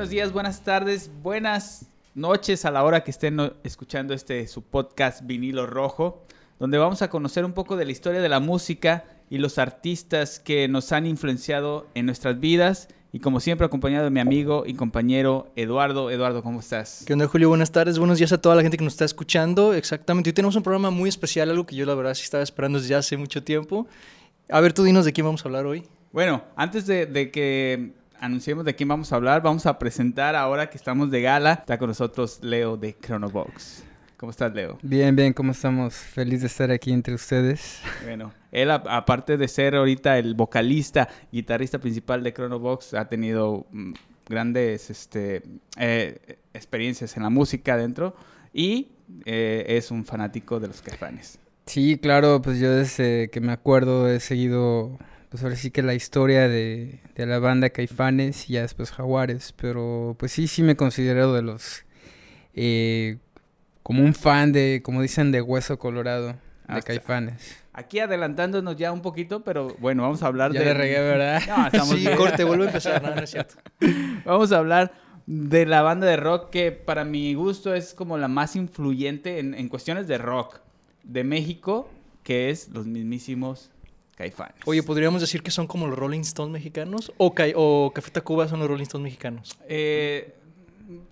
Buenos días, buenas tardes, buenas noches a la hora que estén escuchando este su podcast Vinilo Rojo, donde vamos a conocer un poco de la historia de la música y los artistas que nos han influenciado en nuestras vidas. Y como siempre, acompañado de mi amigo y compañero Eduardo. Eduardo, ¿cómo estás? ¿Qué onda, Julio? Buenas tardes, buenos días a toda la gente que nos está escuchando. Exactamente, hoy tenemos un programa muy especial, algo que yo la verdad sí estaba esperando desde hace mucho tiempo. A ver, tú dinos de quién vamos a hablar hoy. Bueno, antes de, de que anunciemos de quién vamos a hablar, vamos a presentar ahora que estamos de gala. Está con nosotros Leo de Chronobox. ¿Cómo estás, Leo? Bien, bien, ¿cómo estamos? Feliz de estar aquí entre ustedes. Bueno, él aparte de ser ahorita el vocalista, guitarrista principal de Chronobox, ha tenido mm, grandes este, eh, experiencias en la música dentro y eh, es un fanático de los Caifanes. Sí, claro, pues yo desde que me acuerdo he seguido, pues ahora sí que la historia de, de la banda Caifanes y ya después Jaguares, pero pues sí, sí me considero de los, eh, como un fan de, como dicen, de Hueso Colorado, de Hasta- Caifanes. Aquí adelantándonos ya un poquito, pero bueno, vamos a hablar Ya de... le regué, ¿verdad? No, estamos Sí, bien. corte, vuelve a empezar. No, no es cierto. Vamos a hablar de la banda de rock que para mi gusto es como la más influyente en, en cuestiones de rock de México, que es los mismísimos Caifanes. Oye, ¿podríamos decir que son como los Rolling Stones mexicanos? ¿O, Ca- o Café Tacuba son los Rolling Stones mexicanos? Eh,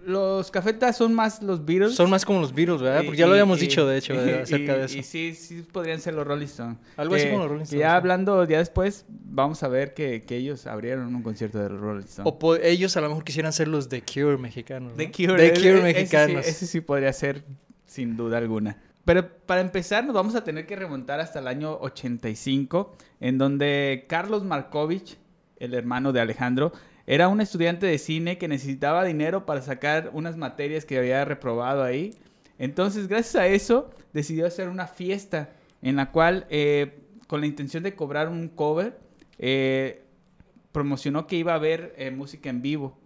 los Cafetas son más los Beatles. Son más como los Beatles, ¿verdad? Y- Porque ya lo habíamos y- dicho, de hecho, y- acerca y- de eso. Y sí, sí podrían ser los Rolling Stones. Algo así Que- como los Rolling Stones, Ya hablando ya después, vamos a ver que, que ellos abrieron un concierto de los Rolling Stones. O ellos a lo mejor quisieran ser los The Cure mexicanos. ¿no? The Cure, The e- Cure e- ese mexicanos. sí- Ese sí, podría ser, sin duda alguna. Pero para empezar, nos vamos a tener que remontar hasta el año 85, en donde Carlos Markovich, el hermano de Alejandro, era un estudiante de cine que necesitaba dinero para sacar unas materias que había reprobado ahí. Entonces, gracias a eso, decidió hacer una fiesta en la cual, eh, con la intención de cobrar un cover, eh, promocionó que iba a haber eh, música en vivo.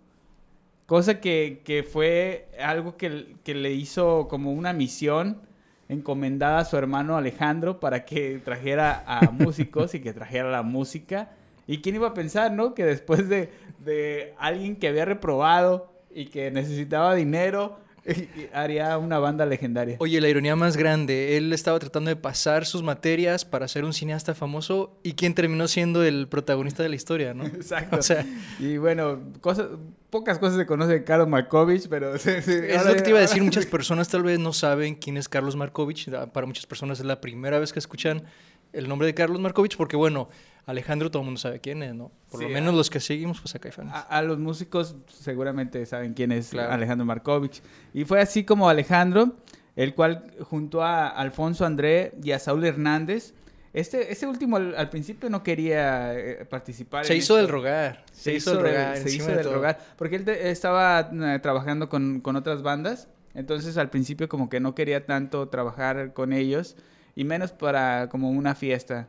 Cosa que, fue algo que le hizo como una misión encomendada a su hermano Alejandro para que trajera a músicos y que trajera la música. ¿Y quién iba a pensar, no? Que después de, de alguien que había reprobado y que necesitaba dinero, haría una banda legendaria. Oye, la ironía más grande, él estaba tratando de pasar sus materias para ser un cineasta famoso y quien terminó siendo el protagonista de la historia, ¿no? Exacto. O sea, y bueno, cosas, pocas cosas se conoce de Carlos Markovich, pero... es lo que te iba a decir, muchas personas tal vez no saben quién es Carlos Markovich, para muchas personas es la primera vez que escuchan el nombre de Carlos Markovich porque bueno, Alejandro todo el mundo sabe quién es, ¿no? Por Sí, lo menos ah. los que seguimos pues acá hay fans. A, a los músicos seguramente saben quién es Claro. Alejandro Markovich. Y fue así como Alejandro, el cual junto a Alfonso André y a Saúl Hernández, este, ese último al, al principio no quería eh, participar. se hizo esto. del rogar, se, hizo del rogar, se hizo de del todo. rogar, porque él estaba eh, trabajando con, con otras bandas, entonces al principio como que no quería tanto trabajar con ellos, y menos para como una fiesta.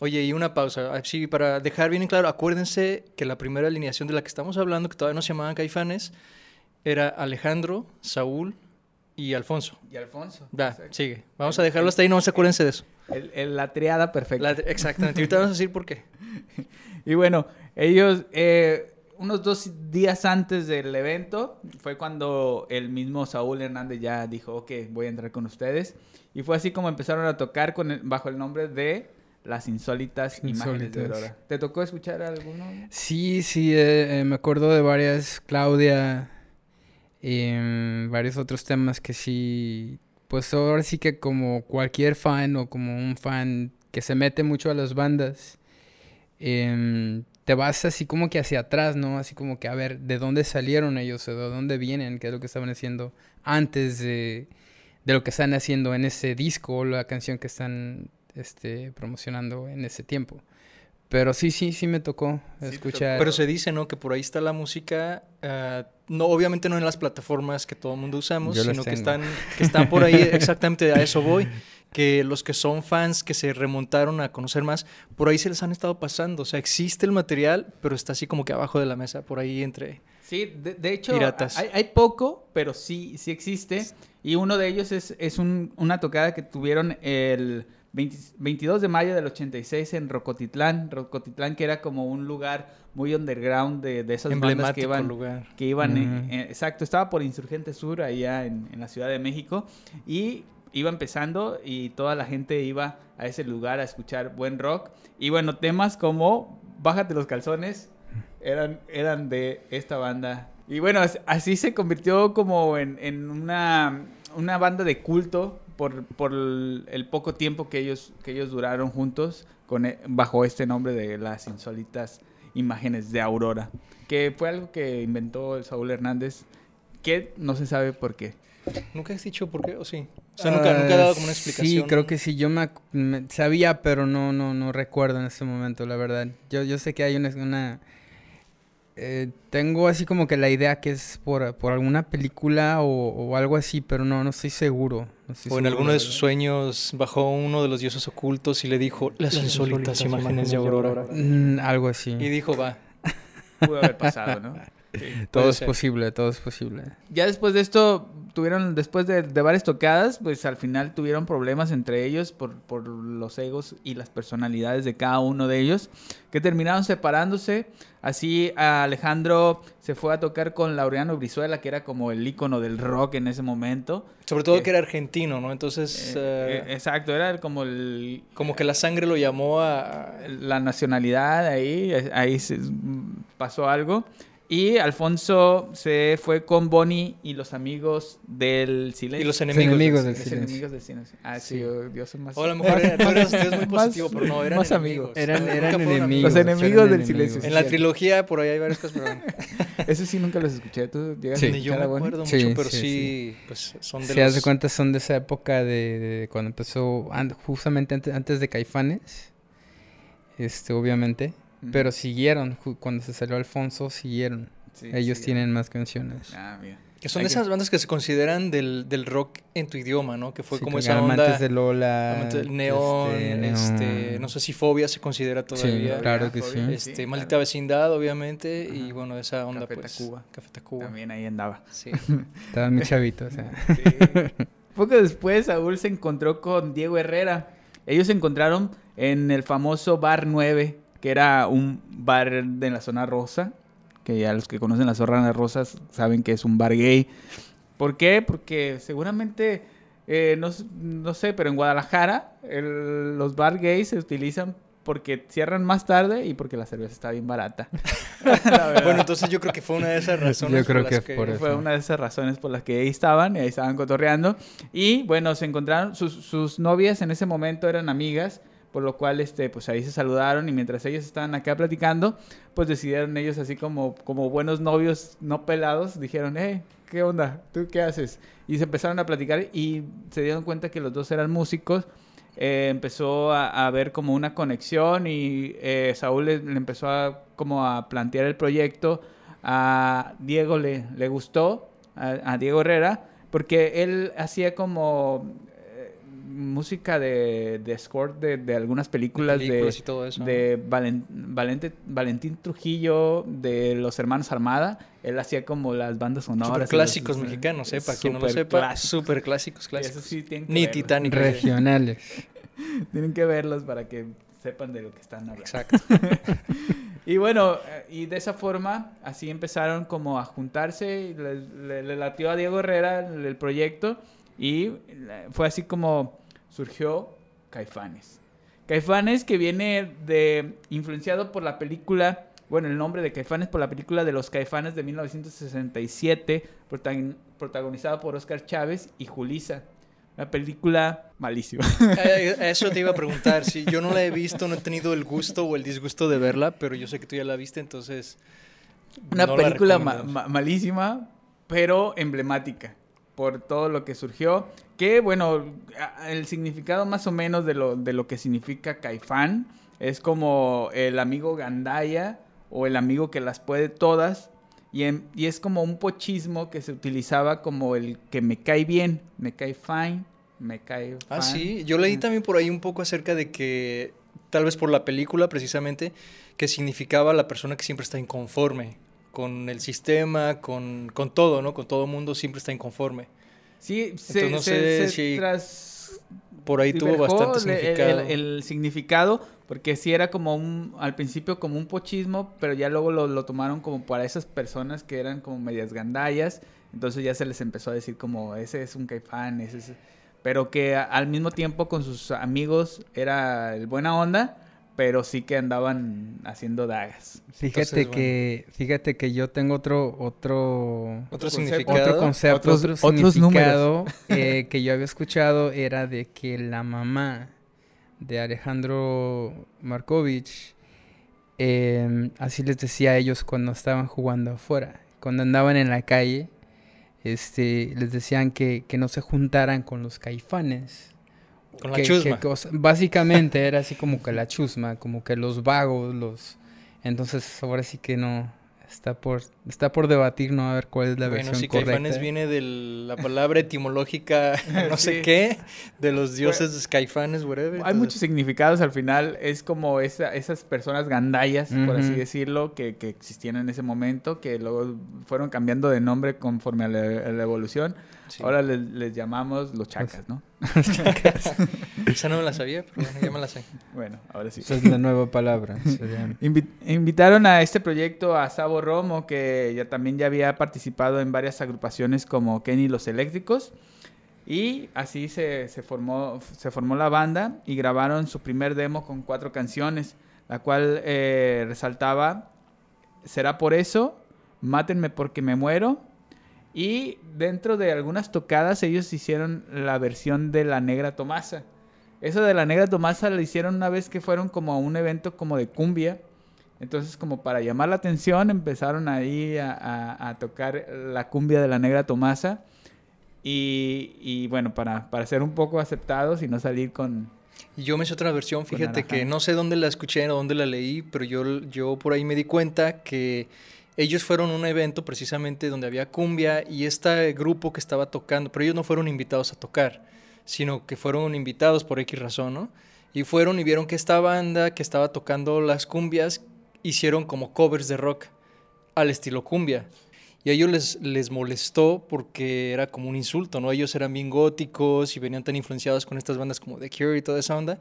Oye, y una pausa. Así, para dejar bien en claro, acuérdense que la primera alineación de la que estamos hablando, que todavía no se llamaban Caifanes, era Alejandro, Saúl y Alfonso. Y Alfonso. Va, sigue. Vamos a dejarlo hasta ahí, no se acuérdense de eso. El- el- la triada perfecta. La- exactamente. Ahorita vamos a decir por qué. Y bueno, ellos, eh, unos dos días antes del evento, fue cuando el mismo Saúl Hernández ya dijo, ok, voy a entrar con ustedes. Y fue así como empezaron a tocar con bajo el nombre de Las Insólitas, Imágenes de. Aurora. ¿Te tocó escuchar alguno? Sí, sí, eh, eh, me acuerdo de varias, Claudia, em, varios otros temas que sí, pues ahora sí que como cualquier fan o como un fan que se mete mucho a las bandas, em, te vas así como que hacia atrás, ¿no? Así como que a ver de dónde salieron ellos o de dónde vienen, qué es lo que estaban haciendo antes de, de lo que están haciendo en ese disco o la canción que están este, promocionando en ese tiempo. Pero sí, sí, sí me tocó Sí escuchar. Pero se dice, ¿no? Que por ahí está la música. ah, no, obviamente no en las plataformas que todo el mundo usamos, Yo sino que están, que están por ahí, exactamente a eso voy. Que los que son fans que se remontaron a conocer más, por ahí se les han estado pasando. O sea, existe el material, pero está así como que abajo de la mesa, por ahí entre. Sí, de, de hecho, Piratas. hay, hay poco, pero sí, sí existe. Y uno de ellos es, es un- una tocada que tuvieron el 22 de mayo del 86 en Rocotitlán. Rocotitlán que era como un lugar muy underground de, de esas bandas que iban... lugar. Que iban exacto, estaba por Insurgente Sur, allá en, en la Ciudad de México. Y iba empezando y toda la gente iba a ese lugar a escuchar buen rock. Y bueno, temas como Bájate los calzones eran, eran de esta banda. Y bueno, as- así se convirtió como en, en una, una banda de culto por, por el, el poco tiempo que ellos, que ellos duraron juntos con, e- bajo este nombre de las insólitas imágenes de Aurora. Que fue algo que inventó el Saúl Hernández, que no se sabe por qué. ¿Nunca has dicho por qué o sí? O sea, nunca, nunca he dado como una explicación. Sí, creo que sí. Yo me, me- sabía, pero no, no, no recuerdo en este momento, la verdad. Yo, yo sé que hay una... una eh, tengo así como que la idea que es por, por alguna película o, o algo así, pero no, no estoy seguro. no estoy O en alguno de sus sueños bajó uno de los dioses ocultos y le dijo las insólitas imágenes de Aurora. Mm, algo así. Y dijo, va. Pudo haber pasado, ¿no? Sí. Todo es ser. posible, todo es posible. Ya después de esto, tuvieron, después de, de varias tocadas, pues al final tuvieron problemas entre ellos por, por los egos y las personalidades de cada uno de ellos, que terminaron separándose. Así Alejandro se fue a tocar con Laureano Brizuela, que era como el ícono del rock en ese momento. Sobre todo Eh, que era argentino, ¿no? Entonces, Eh, eh, eh, exacto, era como el, como que la sangre lo llamó a... la nacionalidad ahí, ahí se- pasó algo. Y Alfonso se fue con Bonnie y los amigos del silencio. Y los enemigos enemigos. del silencio. enemigos del silencio. Ah, sí, yo soy más... O a lo mejor era- tú eras, tú eras muy Más- positivo, pero no, eran más enemigos. amigos. Eran, eran enemigos. Los enemigos eran del enemigos. silencio. En la trilogía por ahí hay varias cosas, pero Eso sí nunca los escuché. ¿Tú llegas Sí. a ni yo me acuerdo Sí, mucho, pero sí, sí, pues son de Si los... de cuenta, son de esa época de, de cuando empezó, justamente antes, antes de Caifanes, este, obviamente. Pero siguieron, cuando se salió Alfonso, siguieron. Sí, Ellos sí. tienen más canciones. Ah, mira. Que son Hay de que- esas bandas que se consideran del, del rock en tu idioma, ¿no? Que fue Sí, como esa onda... Amantes de Lola. Amantes del Neón, este, este, no sé si Fobia se considera todavía. Sí, claro que sí. Este, Sí, Maldita claro. Vecindad, obviamente, y bueno, esa onda Café pues... Tacuba. Café Tacuba. También ahí andaba. Sí. Estaba muy chavito, o sea. Sí. Poco después, Saúl se encontró con Diego Herrera. Ellos se encontraron en el famoso Bar 9, que era un bar de la zona rosa. Que ya los que conocen las zonas rosas saben que es un bar gay. ¿Por qué? Porque seguramente, eh, no, no sé, pero en Guadalajara el- los bar gays se utilizan porque cierran más tarde y porque la cerveza está bien barata. La. Bueno, entonces yo creo que fue una de esas razones Yo creo por que las por eso. Fue una de esas razones por las que ahí estaban y ahí estaban cotorreando. Y bueno, se encontraron, sus, sus novias en ese momento eran amigas, por lo cual este, pues ahí se saludaron y mientras ellos estaban acá platicando, pues decidieron ellos así como, como buenos novios no pelados, dijeron, hey, ¿qué onda? ¿Tú qué haces? Y se empezaron a platicar y se dieron cuenta que los dos eran músicos. Eh, empezó a, haber como una conexión y eh, Saúl le, empezó a como a plantear el proyecto. A Diego le, le gustó, a, a Diego Herrera, porque él hacía como eh, música de, de score de, de algunas películas, películas de, y todo eso. de Valen- Valente- Valentín Trujillo, de los hermanos Armada. Él hacía como las bandas sonoras. Super los- clásicos mexicanos, ¿eh? Para quien no lo sepa, superclásicos. super clásicos, clásicos. eso sí tienen que Ni verlos. Titanic. Regionales. Tienen que verlos para que sepan de lo que están hablando. Exacto. Y bueno, eh, y de esa forma, así empezaron como a juntarse, y le, le- le latió a Diego Herrera el, el proyecto y eh, fue así como surgió Caifanes. Caifanes que viene de, influenciado por la película, bueno, el nombre de Caifanes por la película de los Caifanes de 1967, protagon- protagonizada por Oscar Chávez y Julisa. Una película malísima. Eso te iba a preguntar. Si yo no la he visto, no he tenido el gusto o el disgusto de verla, pero yo sé que tú ya la viste, entonces. Una no la película ma- recomiendas. ma- malísima, pero emblemática por todo lo que surgió. Que bueno, el significado más o menos de lo, de lo que significa Caifán es como el amigo Gandaya o el amigo que las puede todas. Y, en- y es como un pochismo que se utilizaba como el que me cae bien, me cae fine, me cae Ah, fan. sí. Yo leí también por ahí un poco acerca de que, tal vez por la película precisamente, que significaba la persona que siempre está inconforme con el sistema, con, con todo, ¿no? Con todo el mundo siempre está inconforme. Sí, se, Entonces, no se- sé se si- por ahí tuvo bastante el- significado. El, el significado, porque sí era como un, al principio como un pochismo, pero ya luego lo, lo tomaron como para esas personas que eran como medias gandallas, entonces ya se les empezó a decir como, ese es un caifán, ese es... Pero que a- al mismo tiempo con sus amigos era el buena onda, pero sí que andaban haciendo dagas. Fíjate Entonces, que, fíjate que yo tengo otro, otro, Otro significado. otro concepto, Otros- otro otros significado eh, que yo había escuchado era de que la mamá de Alejandro Markovich, eh, así les decía a ellos cuando estaban jugando afuera, cuando andaban en la calle, este, les decían que, que no se juntaran con los caifanes. Con la que- chusma. cosa- básicamente era así como que la chusma, como que los vagos, los... Entonces ahora sí que no, está por, está por debatir, ¿no? A ver cuál es la bueno, versión sí, correcta. Caifanes viene de la palabra etimológica, no sé qué, de los dioses Caifanes, whatever. Hay entonces- muchos significados al final, es como esa- esas personas gandallas, por así decirlo, que, que existían en ese momento, que luego fueron cambiando de nombre conforme a la, a la evolución. Sí. Ahora les, les llamamos los chacas, ¿no? Esa no me la sabía, pero bueno, ya me la sé. Bueno, ahora sí. Esa es la nueva palabra. Invi- invitaron a este proyecto a Sabo Romo, que ya también ya había participado en varias agrupaciones como Kenny y los Eléctricos. Y así se, se formó, se formó la banda y grabaron su primer demo con cuatro canciones, la cual eh, resaltaba Será por eso, Mátenme porque me muero. Y dentro de algunas tocadas ellos hicieron la versión de La Negra Tomasa. Eso de La Negra Tomasa lo hicieron una vez que fueron como a un evento como de cumbia. Entonces como para llamar la atención empezaron ahí a, a- a tocar la cumbia de La Negra Tomasa. Y, y bueno, para, para ser un poco aceptados y no salir con... Y yo me hice otra versión, fíjate que no sé dónde la escuché o dónde la leí, pero yo, yo por ahí me di cuenta que ellos fueron a un evento precisamente donde había cumbia y este grupo que estaba tocando, pero ellos no fueron invitados a tocar, sino que fueron invitados por X razón, ¿no? Y fueron y vieron que esta banda que estaba tocando las cumbias hicieron como covers de rock al estilo cumbia. Y a ellos les, les molestó porque era como un insulto, ¿no? Ellos eran bien góticos y venían tan influenciados con estas bandas como The Cure y toda esa onda.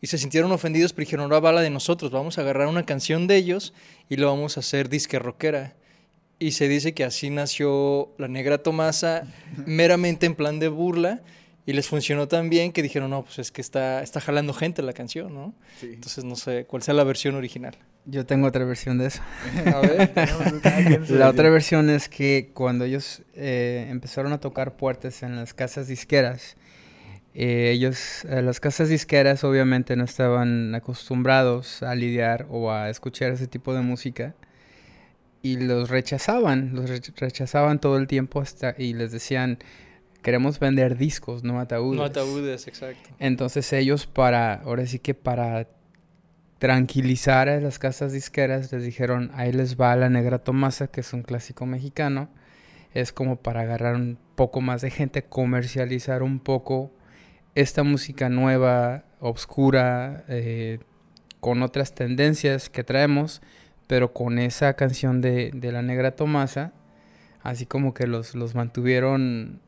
Y se sintieron ofendidos, pero dijeron, no bala de nosotros, vamos a agarrar una canción de ellos y lo vamos a hacer disque rockera. Y se dice que así nació La Negra Tomasa, meramente en plan de burla. Y les funcionó tan bien que dijeron, no, pues es que está, está jalando gente la canción, ¿no? Entonces no sé cuál sea la versión original. Yo tengo otra versión de eso. A ver. La otra versión es que cuando ellos eh, empezaron a tocar puertas en las casas disqueras, eh, ellos, eh, las casas disqueras obviamente no estaban acostumbrados a lidiar o a escuchar ese tipo de música y los rechazaban, los rech- rechazaban todo el tiempo hasta y les decían queremos vender discos, no ataúdes. No ataúdes, exacto. Entonces ellos para, ahora sí que para tranquilizar a las casas disqueras les dijeron, ahí les va la Negra Tomasa, que es un clásico mexicano. Es como para agarrar un poco más de gente, comercializar un poco esta música nueva, obscura, eh, con otras tendencias que traemos, pero con esa canción de, de la Negra Tomasa, así como que los, los mantuvieron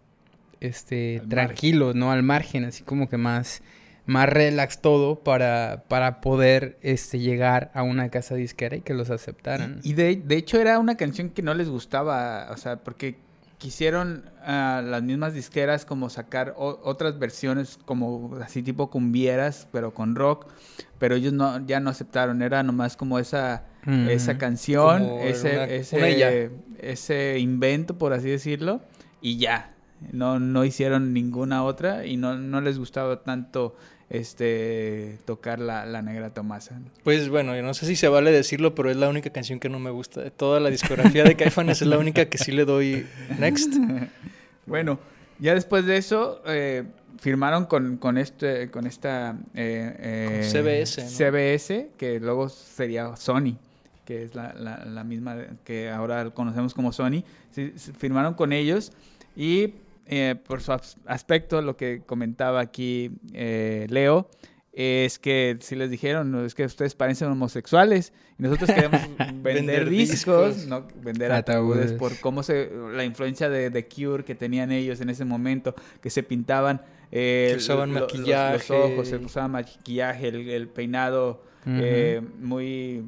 este, Al tranquilos, ¿no? Al margen, así como que más, más relax todo para, para poder este, llegar a una casa disquera y que los aceptaran. Y de, de hecho era una canción que no les gustaba, o sea, porque quisieron a las mismas disqueras como sacar otras versiones como así tipo cumbieras, pero con rock, pero ellos no ya no aceptaron, era nomás como esa Mm. esa canción, Como ese una- ese una ese invento por así decirlo y ya. No no hicieron ninguna otra y no no les gustaba tanto este tocar la, la negra Tomasa. Pues bueno, yo no sé si se vale decirlo, pero es la única canción que no me gusta. De toda la discografía de Caifanes es la única que sí le doy next. Bueno, ya después de eso eh, firmaron con, con este con esta eh, eh, Con CBS, ¿no? CBS, que luego sería Sony, que es la, la- la misma que ahora conocemos como Sony. Sí, firmaron con ellos y eh, por su as- aspecto, lo que comentaba aquí eh, Leo, es que si les dijeron, es que ustedes parecen homosexuales y nosotros queremos vender, Vender discos, discos. no vender Ataúdes. ataúdes por cómo se la influencia de, de Cure que tenían ellos en ese momento, que se pintaban eh, Que usaban lo- maquillaje. los, ojos, se usaban maquillaje, el, el peinado eh, muy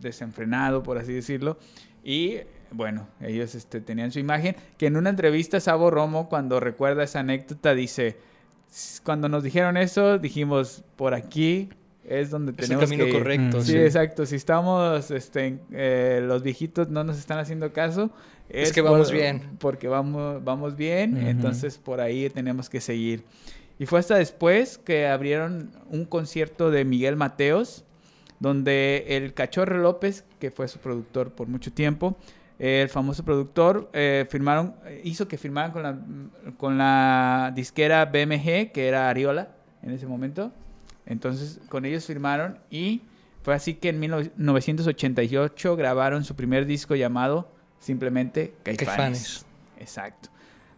desenfrenado, por así decirlo. Y bueno, ellos este, tenían su imagen. Que en una entrevista, Sabo Romo, cuando recuerda esa anécdota, dice: "S- Cuando nos dijeron eso, dijimos, por aquí es donde Es el tenemos camino que ir". correcto. Mm, Sí, sí. exacto. Si estamos, este, eh, los viejitos no nos están haciendo caso. Es que vamos bien. Porque vamos, vamos bien. Entonces por ahí tenemos que seguir. Y fue hasta después que abrieron un concierto de Miguel Mateos, donde el Cachorro López, que fue su productor por mucho tiempo, eh, el famoso productor, eh, firmaron, hizo que firmaran con la, con la disquera BMG, que era Ariola en ese momento. Entonces con ellos firmaron y fue así que en 1988 grabaron su primer disco llamado simplemente Caifanes. Exacto.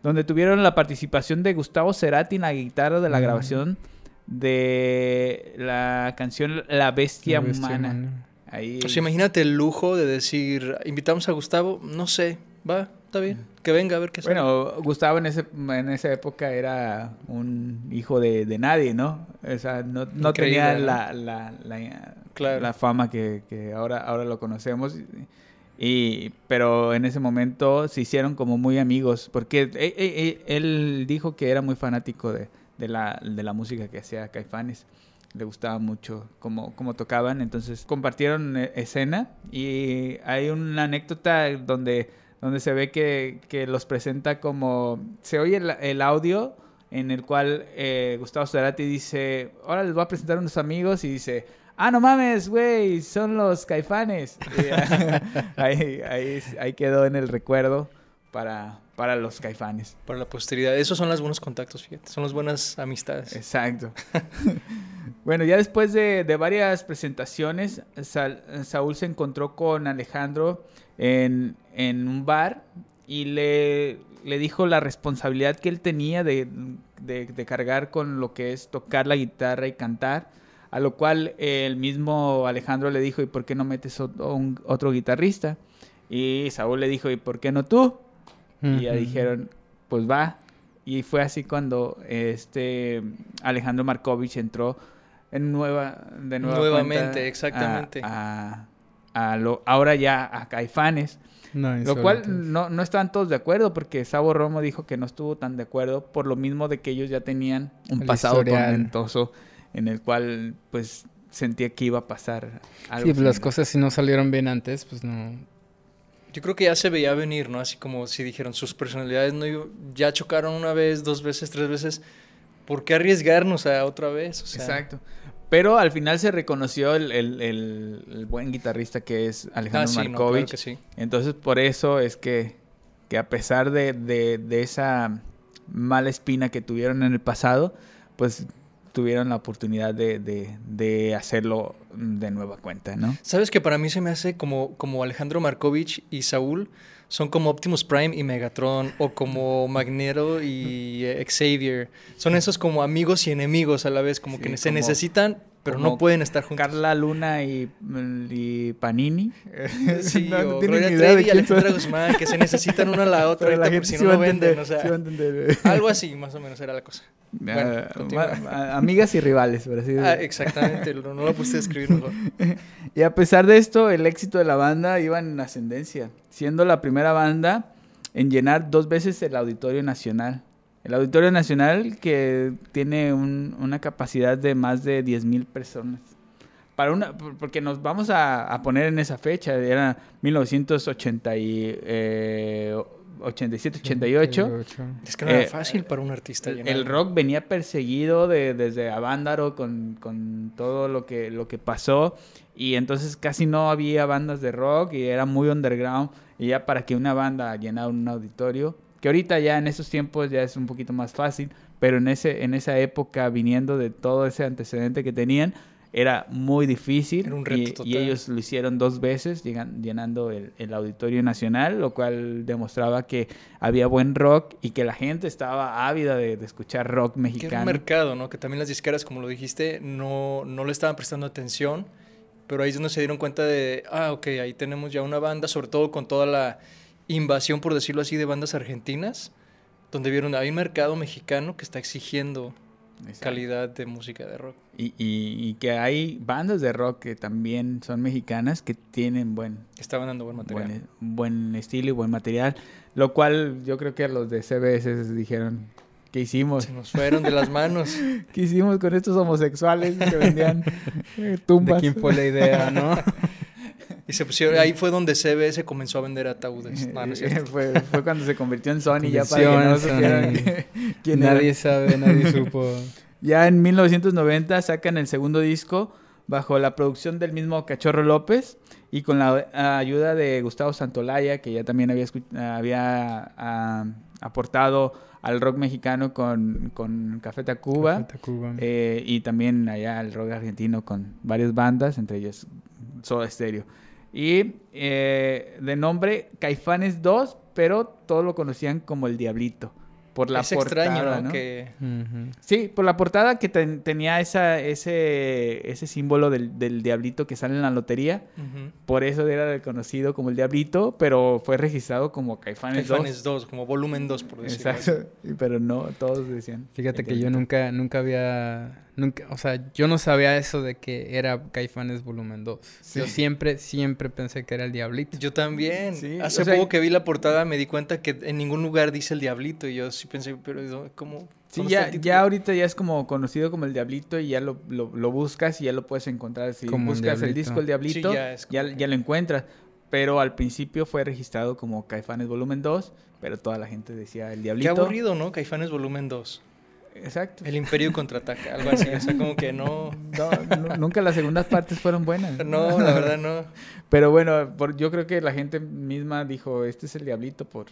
Donde tuvieron la participación de Gustavo Cerati en la guitarra de la Mm. grabación de la canción La Bestia, La bestia Humana. humana. Ahí. O sea, imagínate el lujo de decir, invitamos a Gustavo, no sé, va, está bien, que venga a ver qué sale. Bueno, Gustavo en, ese, en esa época era un hijo de, de nadie, ¿no? O sea, no, no tenía ¿no? la, la, la, Claro. la fama que, que ahora, ahora lo conocemos. Y, pero en ese momento se hicieron como muy amigos, porque e- e- e- él dijo que era muy fanático de, de, la, de la música que hacía Caifanes. Le gustaba mucho cómo, cómo tocaban, entonces compartieron eh, escena y hay una anécdota donde, donde se ve que, que los presenta como... Se oye el, el audio en el cual eh, Gustavo Cerati dice, ahora les voy a presentar unos amigos y dice, ah, no mames, güey, son los caifanes. Y, ahí, ahí, ahí quedó en el recuerdo para, para los caifanes. Para la posteridad. Esos son los buenos contactos, fíjate. Son las buenas amistades. Exacto. bueno, ya después de, de varias presentaciones, Sa- Saúl se encontró con Alejandro en, en un bar y le, le dijo la responsabilidad que él tenía de, de- de cargar con lo que es tocar la guitarra y cantar. A lo cual eh, el mismo Alejandro le dijo, ¿y por qué no metes otro, un- otro guitarrista? Y Saúl le dijo, ¿y por qué no tú? Y ya dijeron, pues va. Y fue así cuando este Alejandro Markovich entró en nueva, de nueva Nuevamente, exactamente. A, a- a lo, ahora ya a Caifanes. No, Lo cual no, no estaban todos de acuerdo porque Sabo Romo dijo que no estuvo tan de acuerdo por lo mismo de que ellos ya tenían un El pasado tormentoso en el cual pues sentía que iba a pasar algo. Sí, pues las cosas si no salieron bien antes, pues no. Yo creo que ya se veía venir, ¿no? Así como si dijeron, sus personalidades no ya chocaron una vez, dos veces, tres veces. ¿Por qué arriesgarnos a otra vez? O sea, Exacto. Pero al final se reconoció el, el- el- el buen guitarrista que es Ah, Alejandro sí, no, claro Markovich. que sí. Entonces, por eso es que, que a pesar de, de- de esa mala espina que tuvieron en el pasado, pues tuvieron la oportunidad de, de- de hacerlo de nueva cuenta, ¿no? ¿Sabes que para mí se me hace como, como Alejandro Markovich y Saúl son como Optimus Prime y Megatron o como Magneto y eh, Xavier? Son esos como amigos y enemigos a la vez, como Sí, que se como- necesitan, pero como no pueden estar juntos. Carla Luna y, y Panini. Sí, No, o Gloria Trevi y. Alejandra Guzmán, que se necesitan una a la otra, la gente si no, no entender, venden, o sea, sí va a entender. algo así más o menos era la cosa. Bueno, Ah, amigas y rivales, por así Ah, decirlo. exactamente, no, no lo puse a escribir mejor. Y a pesar de esto, el éxito de la banda iba en ascendencia, siendo la primera banda en llenar dos veces el Auditorio Nacional. El Auditorio Nacional que tiene un- una capacidad de más de 10.000 personas. Para una, por- porque nos vamos a, a poner en esa fecha, era 1980 y, eh, 87, 88. Es que no era Eh, fácil para un artista El, llenar. el rock venía perseguido de, desde Avándaro con, con todo lo que, lo que pasó y entonces casi no había bandas de rock y era muy underground y ya para que una banda llenara un auditorio, que ahorita ya en esos tiempos ya es un poquito más fácil, pero en, ese, en esa época viniendo de todo ese antecedente que tenían, era muy difícil. Era un reto y, total. y ellos lo hicieron dos veces, llegan- llenando el, el Auditorio Nacional, lo cual demostraba que había buen rock y que la gente estaba ávida de, de escuchar rock Que era un mexicano. mercado, ¿no? Que también las disqueras, como lo dijiste, no, no le estaban prestando atención, pero ahí es donde se dieron cuenta de, ah, ok, ahí tenemos ya una banda, sobre todo con toda la invasión, por decirlo así, de bandas argentinas, donde vieron, hay un mercado mexicano que está exigiendo Exacto. calidad de música de rock. Y, y- y que hay bandas de rock que también son mexicanas que tienen buen, Estaban dando buen material. buen, buen estilo y buen material. Lo cual yo creo que los de CBS dijeron, ¿qué hicimos? Se nos fueron de las manos. ¿Qué hicimos con estos homosexuales que vendían eh, ¿De tumbas? quién fue la idea, no? Y se pusieron, ahí fue donde CBS comenzó a vender ataúdes. No, no es cierto. fue, fue cuando se convirtió en Sony ya para que no supieran era. nadie sabe, nadie supo. Ya en 1990 sacan el segundo disco bajo la producción del mismo Cachorro López y con la ayuda de Gustavo Santolaya, que ya también había, había ah, aportado al rock mexicano con, con Café Tacuba. Café Tacuba. eh, y también allá el rock argentino con varias bandas, entre ellas Soda Stereo. Y eh, de nombre Caifanes 2, pero todos lo conocían como el Diablito. Por la es portada, extraño, ¿no? Sí, por la portada que ten- tenía esa, ese, ese símbolo del, del diablito que sale en la lotería. Por eso era reconocido como el diablito, pero fue registrado como Caifanes, Caifanes 2, como volumen 2, por 2. decirlo así. Exacto, pero no, todos decían. Fíjate que yo nunca, nunca había, nunca, o sea, yo no sabía eso de que era Caifanes Volumen 2. Sí. Yo siempre, siempre pensé que era el Diablito. Yo también. Sí, Hace o sea- poco que vi la portada me di cuenta que en ningún lugar dice el diablito y yo sí pensé, pero ¿dó- ¿cómo? Sí, ¿Dónde ya, ya ahorita ya es como conocido como el Diablito y ya lo, lo, lo buscas y ya lo puedes encontrar. Si Como buscas el disco El Diablito, Sí, ya, ya es como que- ya lo encuentras. Pero al principio fue registrado como Caifanes Volumen 2, pero toda la gente decía El Qué Diablito. aburrido, ¿no? Caifanes volumen 2. Exacto. El Imperio contraataca, algo así. O sea, como que no. No, nu- nunca las segundas partes fueron buenas. No, la verdad no. Pero bueno, por- yo creo que la gente misma dijo, este es el diablito por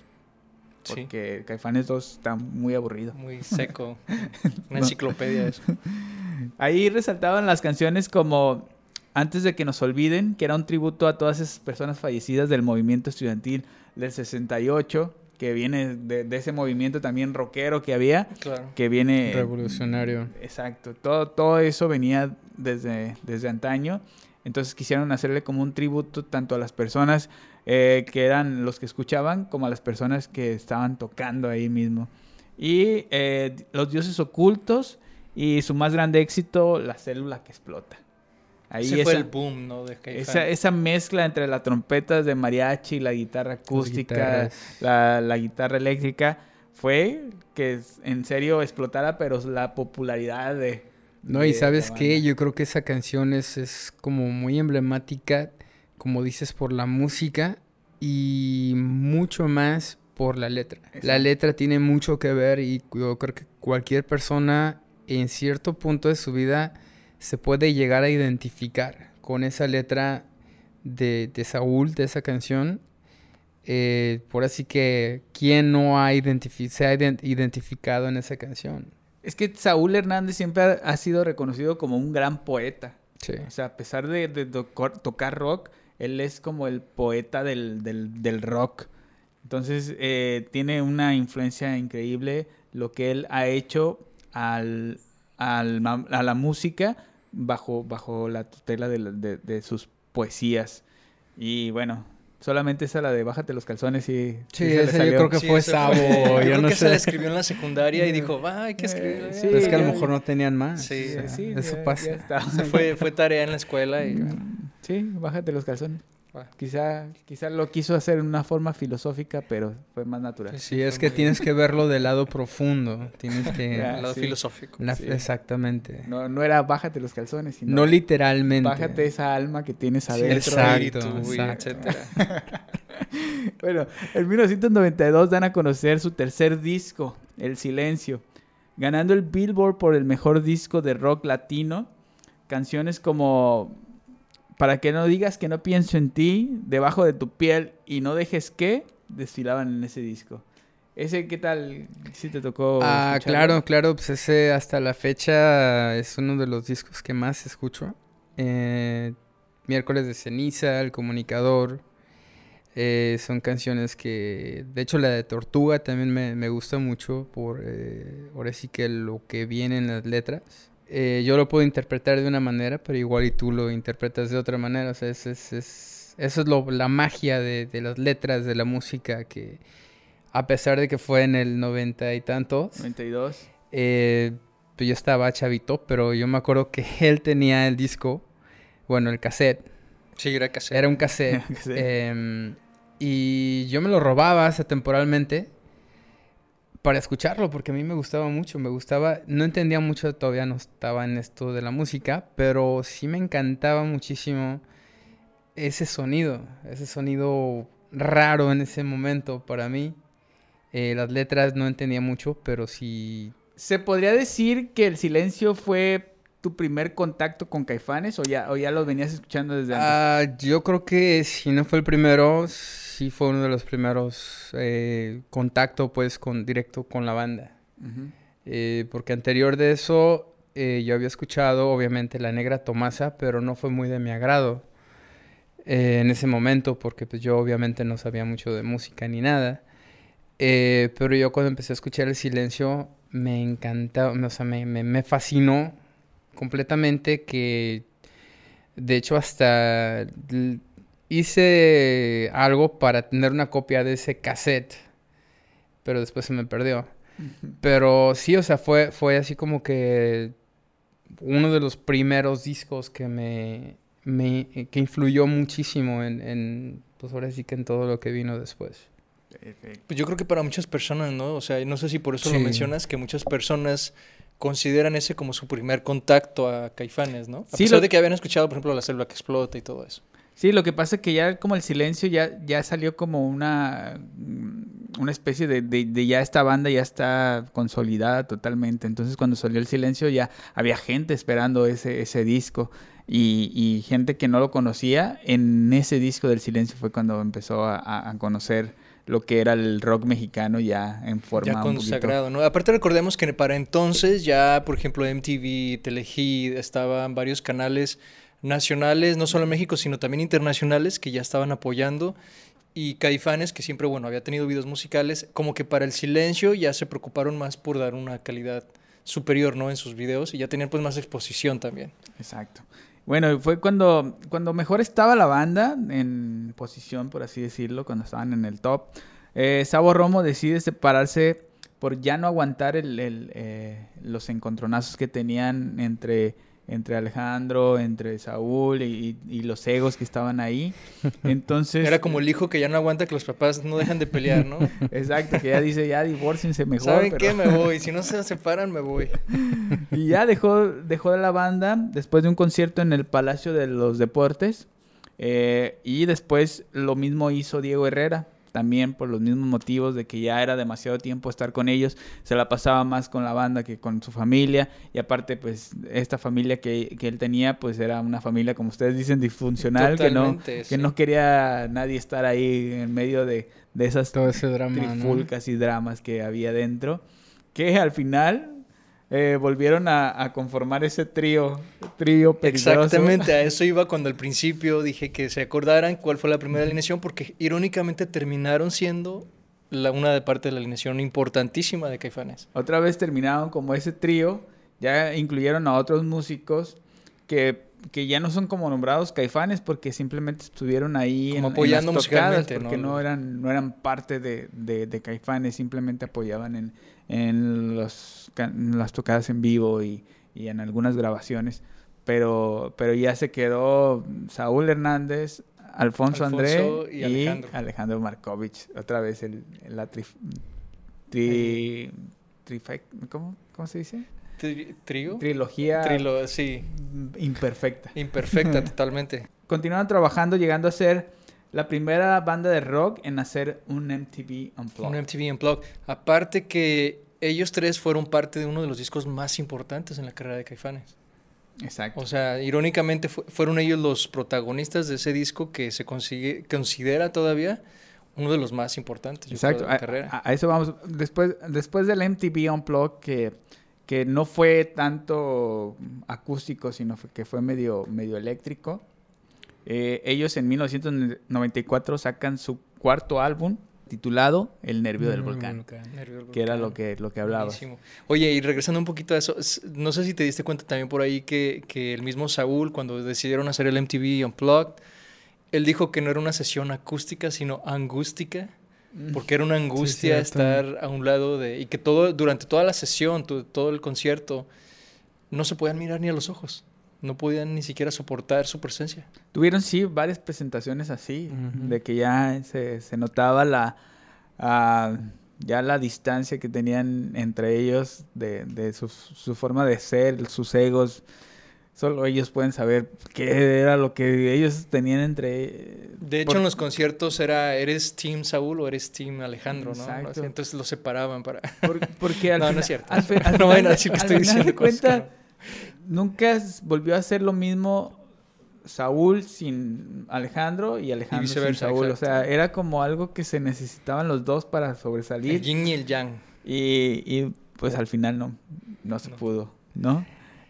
Sí. porque Caifanes 2 está muy aburrido. Muy seco. Una enciclopedia eso. Ahí resaltaban las canciones como Antes de que nos olviden, que era un tributo a todas esas personas fallecidas del movimiento estudiantil del 68, que viene de, de ese movimiento también rockero que había, Claro. que viene... Revolucionario. Exacto, todo, todo eso venía desde, desde antaño. Entonces quisieron hacerle como un tributo tanto a las personas eh, que eran los que escuchaban como a las personas que estaban tocando ahí mismo. Y eh, Los Dioses Ocultos y su más grande éxito, La Célula que Explota. Ahí Ese fue esa, el boom, ¿no? De esa, esa mezcla entre las trompetas de mariachi, la guitarra acústica, la, la guitarra eléctrica, fue que en serio explotara, pero la popularidad de... No, y sabes qué, yo creo que esa canción es, es como muy emblemática, como dices, por la música y mucho más por la letra. La letra tiene mucho que ver y yo creo que cualquier persona en cierto punto de su vida se puede llegar a identificar con esa letra de, de Saúl, de esa canción. Eh, por así que, ¿quién no ha identifi- se ha ident- identificado en esa canción? Es que Saúl Hernández siempre ha, ha sido reconocido como un gran poeta. Sí. O sea, a pesar de, de tocar, tocar rock, él es como el poeta del, del- del rock. Entonces, eh, tiene una influencia increíble lo que él ha hecho al, al a la música bajo, bajo la tutela de, de- de sus poesías. Y bueno, solamente esa la de Bájate los calzones y... Sí, se le ese yo creo que Sí, fue Sabo, yo creo no que se la sé. escribió en la secundaria y dijo, va, hay que escribir. Eh, ya". sí, Pero es que a lo ya- mejor no tenían más. Sí, o sea, Sí, eso ya- pasa. ya está. Fue, fue tarea en la escuela y... Sí, bájate los calzones. Quizá, quizá lo quiso hacer en una forma filosófica, pero fue más natural. Sí, es que tienes que verlo del lado profundo. Tienes que... Ya. al lado sí. filosófico. la- sí. Exactamente. No, No, no era bájate los calzones, sino literalmente. bájate esa alma que tienes Sí, adentro. Exacto, espíritu y exacto. etcétera. Bueno, en 1992 dan a conocer su tercer disco, El Silencio, ganando el Billboard por el mejor disco de rock latino. Canciones como Para que no digas que no pienso en ti, Debajo de tu piel y No dejes que, desfilaban en ese disco. Ese, ¿qué tal? Si te tocó. Ah, escucharlo? claro, claro. Pues ese hasta la fecha es uno de los discos que más escucho. eh, Miércoles de Ceniza, El Comunicador. Eh, son canciones que, de hecho la de Tortuga también me, me gusta mucho por, eh, ahora sí que lo que viene en las letras. Eh, yo lo puedo interpretar de una manera, pero igual y tú lo interpretas de otra manera. O sea, es, es, es- eso es lo, la magia de, de las letras, de la música, que a pesar de que fue en el noventa y tantos, 92. eh, pues yo estaba chavito, pero yo me acuerdo que él tenía el disco, bueno, el cassette, Sí, era cassette. era un cassette, Sí. em, y yo me lo robaba hasta temporalmente para escucharlo, porque a mí me gustaba mucho, me gustaba, no entendía mucho, todavía no estaba en esto de la música, pero sí me encantaba muchísimo ese sonido, ese sonido raro en ese momento para mí. Eh, las letras no entendía mucho, pero sí ¿Se podría decir que el silencio fue tu primer contacto con Caifanes o ya, o ya los venías escuchando desde antes? Ah, yo creo que si no fue el primero, sí fue uno de los primeros eh, contacto pues con directo con la banda. Eh, porque anterior de eso eh, yo había escuchado obviamente La Negra Tomasa, pero no fue muy de mi agrado eh, en ese momento porque pues yo obviamente no sabía mucho de música ni nada. Pero yo cuando empecé a escuchar El Silencio me encantó, o sea, me, me, me fascinó completamente que de hecho hasta hice algo para tener una copia de ese cassette, pero después se me perdió. Pero sí, o sea, fue, fue así como que uno de los primeros discos que me, me que influyó muchísimo en, en, pues ahora sí que en todo lo que vino después. Perfecto. Pues yo creo que para muchas personas, ¿no? O sea, no sé si por eso lo mencionas, que muchas personas consideran ese como su primer contacto a Caifanes, ¿no? A Sí, pesar lo- de que habían escuchado, por ejemplo, La Selva que Explota y todo eso. Sí, lo que pasa es que ya como el silencio ya, ya salió como una, mm, una especie de, de- de ya esta banda ya está consolidada totalmente. Entonces cuando salió el silencio ya había gente esperando ese, ese disco y, y gente que no lo conocía. En ese disco del silencio fue cuando empezó a, a- conocer lo que era el rock mexicano ya en forma Ya un consagrado, ¿no? Aparte recordemos que para entonces ya, por ejemplo, MTV, Telehit, estaban varios canales nacionales, no solo en México, sino también internacionales, que ya estaban apoyando. Y Caifanes, que siempre, bueno, había tenido videos musicales, como que para el silencio ya se preocuparon más por dar una calidad superior, ¿no? En sus videos y ya tenían pues más exposición también. Exacto. Bueno, fue cuando, cuando mejor estaba la banda en posición, por así decirlo, cuando estaban en el top. Eh, Romo decide separarse por ya no aguantar el, eh, los encontronazos que tenían entre, entre Alejandro, entre Saúl y, y los egos que estaban ahí. Entonces, Era como el hijo que ya no aguanta que los papás no dejan de pelear, ¿no? exacto, que ya dice, ya divórciense mejor. ¿Saben pero- qué? Me voy. Si no se separan, me voy. Y ya dejó, dejó de la banda después de un concierto en el Palacio de los Deportes. eh, y después lo mismo hizo Diego Herrera, también por los mismos motivos de que ya era demasiado tiempo estar con ellos. Se la pasaba más con la banda que con su familia. Y aparte, pues, esta familia que, que él tenía, pues era una familia, como ustedes dicen, disfuncional, que no, que no quería nadie estar ahí en medio de, de esas Todo ese drama, ¿no? trifulcas y dramas que había dentro, que al final eh, volvieron a, a conformar ese trío, trío peligroso. Exactamente, a eso iba cuando al principio dije que se acordaran cuál fue la primera alineación, porque irónicamente terminaron siendo la, una de parte de la alineación importantísima de Caifanes. Otra vez terminaron como ese trío, ya incluyeron a otros músicos que, que ya no son como nombrados caifanes porque simplemente estuvieron ahí Como en- en, apoyando las tocadas, musicalmente, porque ¿no? no, eran, no eran parte de, de, de caifanes, simplemente apoyaban en, en, los, en las tocadas en vivo y, y en algunas grabaciones. Pero, pero ya se quedó Saúl Hernández, Alfonso, Alfonso y y Alejandro. Alejandro, Markovich. Otra vez el, la tri, trifec- ¿cómo, ¿Cómo se dice? Tri- ¿Trío? Trilogía Trilo, sí, imperfecta. imperfecta totalmente. Continuaron trabajando, llegando a ser la primera banda de rock en hacer un MTV Unplugged. Un MTV Unplugged. Aparte que ellos tres fueron parte de uno de los discos más importantes en la carrera de Caifanes. Exacto. O sea, irónicamente fu- fueron ellos los protagonistas de ese disco que se consigue, considera todavía uno de los más importantes yo creo, Exacto. de la A, carrera. a- a eso vamos. Después, después del MTV Unplugged que, que no fue tanto acústico, sino que fue medio, medio eléctrico. Eh, ellos en 1994 sacan su cuarto álbum titulado El nervio del volcán, que era lo que, lo que hablaba. Oye, y regresando un poquito a eso, no sé si te diste cuenta también por ahí que, que el mismo Saúl, cuando decidieron hacer el MTV Unplugged, él dijo que no era una sesión acústica, sino angústica porque era una angustia estar a un lado de... Y que todo, durante toda la sesión, todo el concierto, no se podían mirar ni a los ojos. No podían ni siquiera soportar su presencia. Tuvieron, sí, varias presentaciones así, de que ya se, se notaba la... Ah, ya la distancia que tenían entre ellos, de, de su, su forma de ser, sus egos, Solo ellos pueden saber qué era lo que ellos tenían entre... De hecho, en los conciertos era, ¿eres Team Saúl o eres Team Alejandro? ¿no? entonces los separaban para... porque al no, final, no es cierto. no vayan a decir que estoy diciendo cuenta, nunca volvió a ser lo mismo Saúl sin Alejandro y Alejandro sin Saúl. O sea, era como algo que se necesitaban los dos para sobresalir. El yin y el yang. Y, y pues al final no, no se pudo, ¿no?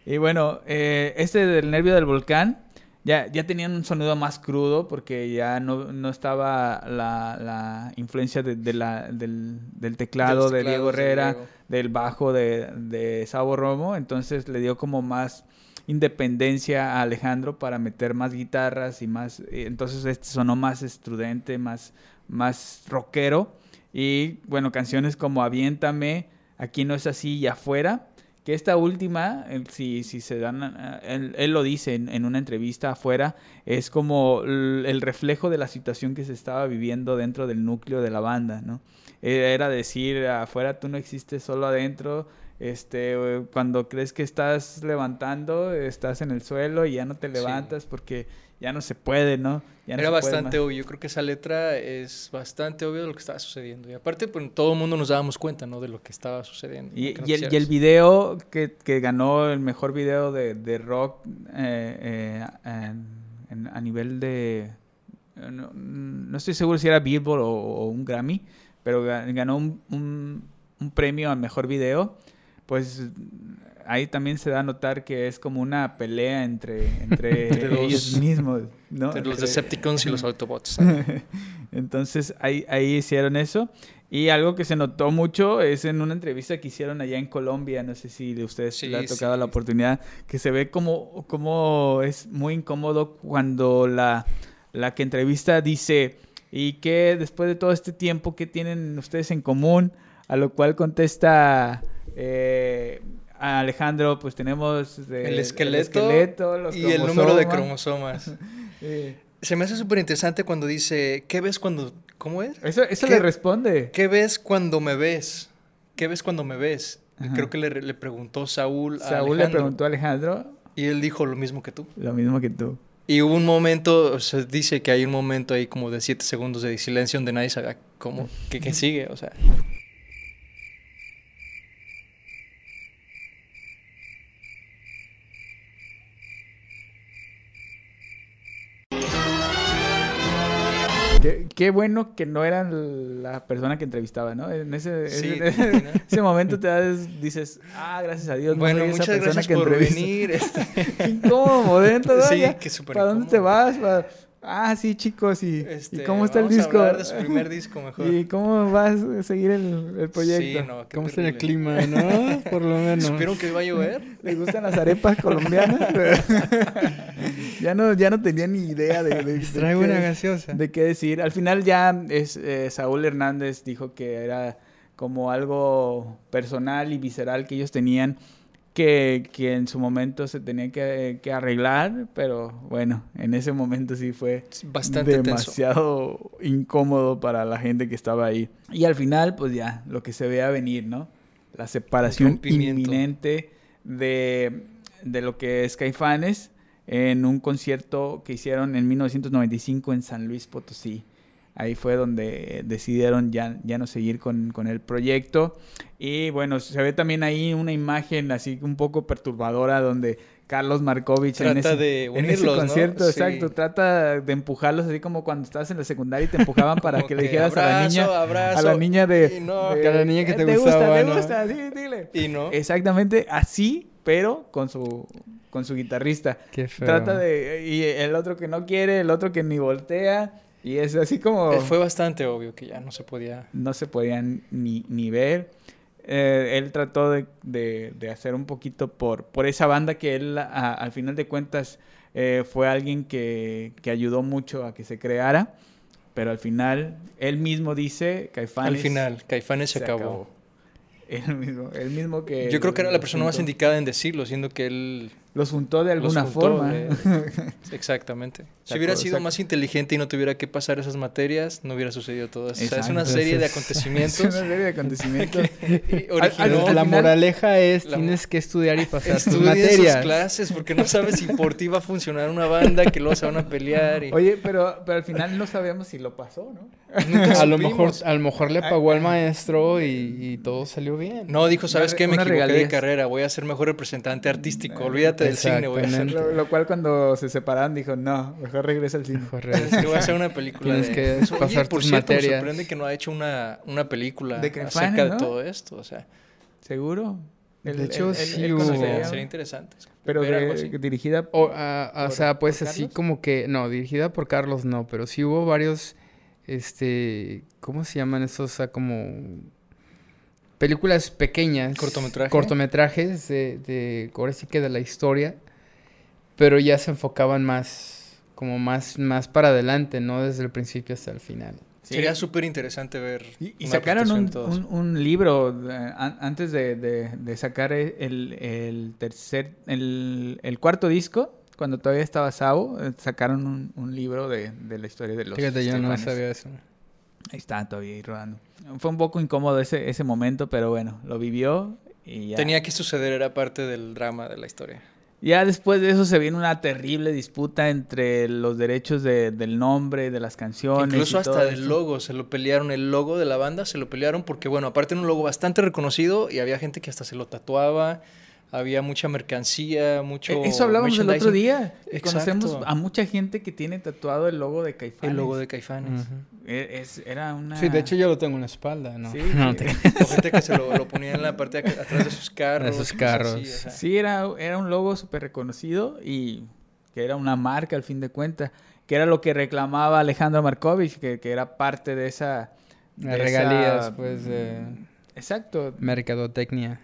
Y bueno, eh, este del nervio del volcán ya, ya tenían un sonido más crudo porque ya no, no estaba la, la influencia de, la, del, del, teclado de Diego Herrera, del bajo de, de Sabo Romo. Entonces le dio como más independencia a Alejandro para meter más guitarras y más... Eh, entonces este sonó más estrudente, más, más rockero. Y bueno, canciones como Aviéntame, Aquí no es así y afuera que esta última, si, si se dan, eh, él, lo dice en, una entrevista afuera, es como el, reflejo de la situación que se estaba viviendo dentro del núcleo de la banda, ¿no? E, era decir, afuera tú no existes solo adentro, este, cuando crees que estás levantando, estás en el suelo y ya no te levantas porque ya no se puede, ¿no? Era bastante obvio. Yo creo que esa letra es bastante obvio de lo que estaba sucediendo. Y aparte, pues todo el mundo nos dábamos cuenta, ¿no? De lo que estaba sucediendo. Y, el, video que, ganó el mejor video de, rock eh, eh, a nivel de... No, estoy seguro si era Billboard o, un Grammy, pero ganó un, un premio al mejor video. Pues ahí también se da a notar que es como una pelea entre, entre, ellos mismos, ¿no? Entre los Decepticons y los Autobots. Entonces ahí, ahí hicieron eso. Y algo que se notó mucho es en una entrevista que hicieron allá en Colombia, no sé si de ustedes le ha tocado la oportunidad, que se ve como, como es muy incómodo cuando la, la que entrevista dice, ¿y qué después de todo este tiempo, qué tienen ustedes en común? A lo cual contesta... Eh, Alejandro, pues tenemos el, esqueleto y el número de cromosomas. Se me hace súper interesante cuando dice, ¿qué ves cuando... ¿Cómo es? Eso, le responde. ¿Qué ves cuando me ves? ¿Qué ves cuando me ves? Creo que le, preguntó Saúl a Saúl le preguntó a Alejandro. Y él dijo lo mismo que tú. Lo mismo que tú. Y hubo un momento, se dice que hay un momento ahí como de siete segundos de silencio donde nadie sabe cómo, qué sigue, o sea. Qué, bueno que no eran la persona que entrevistaba, ¿no? En ese, ese, momento te das, dices, ah, gracias a Dios. Bueno, muchas gracias por venir. Este... Qué incómodo, ¿eh? Sí, qué súper ¿Para dónde te vas? Ah, sí, chicos, y, este, cómo está el disco? A hablar de su primer disco mejor. ¿Y cómo vas a seguir el, proyecto? Sí, no, ¿Cómo está el clima, no? Por lo menos. Espero que va a llover. ¿Le gustan las arepas colombianas? Ya no ya no tenía ni idea de, de, Traigo una gaseosa. de qué decir. Al final ya es, eh, Saúl Hernández dijo que era como algo personal y visceral que ellos tenían que, que en su momento se tenía que, que, arreglar, pero bueno, en ese momento sí fue Bastante demasiado incómodo para la gente que estaba ahí. Y al final, pues ya, lo que se ve a venir, ¿no? La separación inminente de, de lo que es Caifanes en un concierto que hicieron en 1995 en San Luis Potosí. Ahí fue donde decidieron ya, ya no seguir con, con, el proyecto. Y bueno, se ve también ahí una imagen así un poco perturbadora donde Carlos Markovich en Trata ese, de en ese unirlos, ¿no? concierto, Sí. exacto. Trata de empujarlos así como cuando estabas en la secundaria y te empujaban para Como que le dijeras a la abrazo, niña, abrazo, a la niña de, no. de, A la niña que "Eh, te gusta, gustaba, te ¿no? gusta, sí, dile. Y no. Exactamente así, pero con su con su guitarrista. Qué feo. Trata de y el otro que no quiere, el otro que ni voltea y es así como Eh, Fue bastante obvio que ya no se podía. no se podían ni, ni ver. Eh, él trató de, de- de hacer un poquito por, por esa banda que él, a- al final de cuentas, eh, fue alguien que, que ayudó mucho a que se creara. Pero al final, él mismo dice, Caifanes... Al final, Caifanes se, acabó. Él mismo, él mismo que... Yo creo que era la persona más indicada en decirlo, siendo que él Los juntó de alguna juntó, forma. eh, Exactamente. Si hubiera sido más inteligente y no tuviera que pasar esas materias, no hubiera sucedido todo eso. O sea, es una serie de Es- es acontecimientos. una serie de acontecimientos. originó la moraleja es La- tienes que estudiar y pasar tus Estudia sus materias. clases porque no sabes si por ti va a funcionar una banda que luego se van a pelear. Y... Oye, pero, pero al final no sabemos si lo pasó, ¿no? Nunca A lo mejor, a lo mejor le pagó al maestro y, y todo salió bien. No, dijo, ¿sabes qué? Me equivoqué de regalías. carrera. Voy a ser mejor representante artístico. Olvídate del cine. Voy a, hacer, Exactamente. Lo, lo cual cuando se separaron dijo, no, mejor regresa al cine. Mejor es regresa. que voy a hacer una película Tienes de... que Oye, pasar por tus cierto, me materias. sorprende que no ha hecho una, una película De acerca de ¿no? todo esto. O sea, ¿Seguro? De hecho, sí él hubo. conocería- sería, sería interesante. Pero de- dirigida O, ah, ah, o ¿Por- sea, pues por así Carlos? como que, no, dirigida por Carlos no, pero sí hubo varios, este, ¿cómo se llaman esos? O sea, como películas pequeñas. Cortometraje. Cortometrajes de, de, ahora sí que de la historia, pero ya se enfocaban más, como más, más para adelante, no desde el principio hasta el final. Sí. Sería súper interesante ver. Y, y una sacaron un, de todos. un- un libro eh, an- antes de, de- de sacar el, el tercer, el, el cuarto disco, cuando todavía estaba Sabo, eh, sacaron un, un libro de, de la historia de los Fíjate, yo no sabía eso. Ahí está todavía ahí rodando. Fue un poco incómodo ese, ese momento, pero bueno, lo vivió y ya. Tenía que suceder, era parte del drama de la historia. Ya después de eso se viene una terrible disputa entre los derechos de- del nombre, de las canciones. Incluso y hasta del logo, se lo pelearon, el logo de la banda se lo pelearon porque, bueno, aparte era un logo bastante reconocido y había gente que hasta se lo tatuaba, había mucha mercancía, mucho... Eh, Eso hablábamos el otro día. Exacto. Conocemos a mucha gente que tiene tatuado el logo de Caifanes. El logo de Caifanes. Es- era una... Sí, de hecho yo lo tengo en la espalda, ¿no? Sí, No, te- gente que se lo, lo ponía en la parte de atrás de sus carros. sus cosas carros. así, o sea. Sí, era, era un logo súper reconocido y que era una marca al fin de cuentas. Que era lo que reclamaba Alejandro Markovich, que, que era parte de esa... de regalías, esa- pues, de Exacto. mercadotecnia.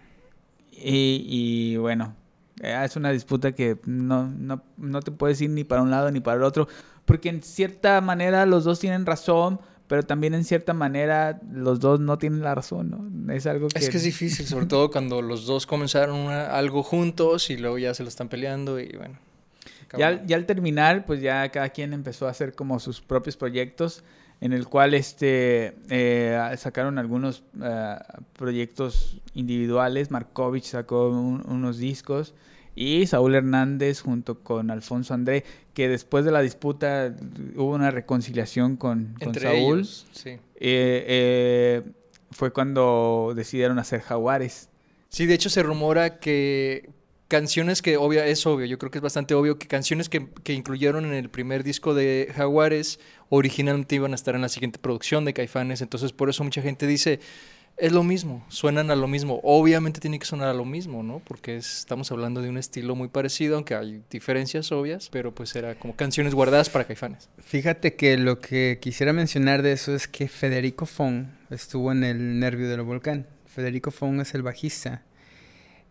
Y, y bueno, eh, es una disputa que no, no, no te puedes ir ni para un lado ni para el otro, porque en cierta manera los dos tienen razón, pero también en cierta manera los dos no tienen la razón, ¿no? Es algo que... Es que es difícil, sobre todo cuando los dos comenzaron una- algo juntos y luego ya se lo están peleando y bueno. Ya, ya al terminar, pues ya cada quien empezó a hacer como sus propios proyectos, en el cual este eh, sacaron algunos eh, proyectos individuales. Markovich sacó un- unos discos y Saúl Hernández junto con Alfonso André, que después de la disputa hubo una reconciliación con, con Entre Saúl. ellos, sí. Eh, eh, fue cuando decidieron hacer Jaguares. Sí, de hecho se rumora que canciones que, obvia, es obvio, yo creo que es bastante obvio que canciones que, que incluyeron en el primer disco de Jaguares originalmente iban a estar en la siguiente producción de Caifanes, entonces por eso mucha gente dice, es lo mismo, suenan a lo mismo, obviamente tiene que sonar a lo mismo, ¿no? Porque es- estamos hablando de un estilo muy parecido, aunque hay diferencias obvias, pero pues era como canciones guardadas para Caifanes. Fíjate que lo que quisiera mencionar de eso es que Federico Fong estuvo en el nervio del volcán. Federico Fong es el bajista.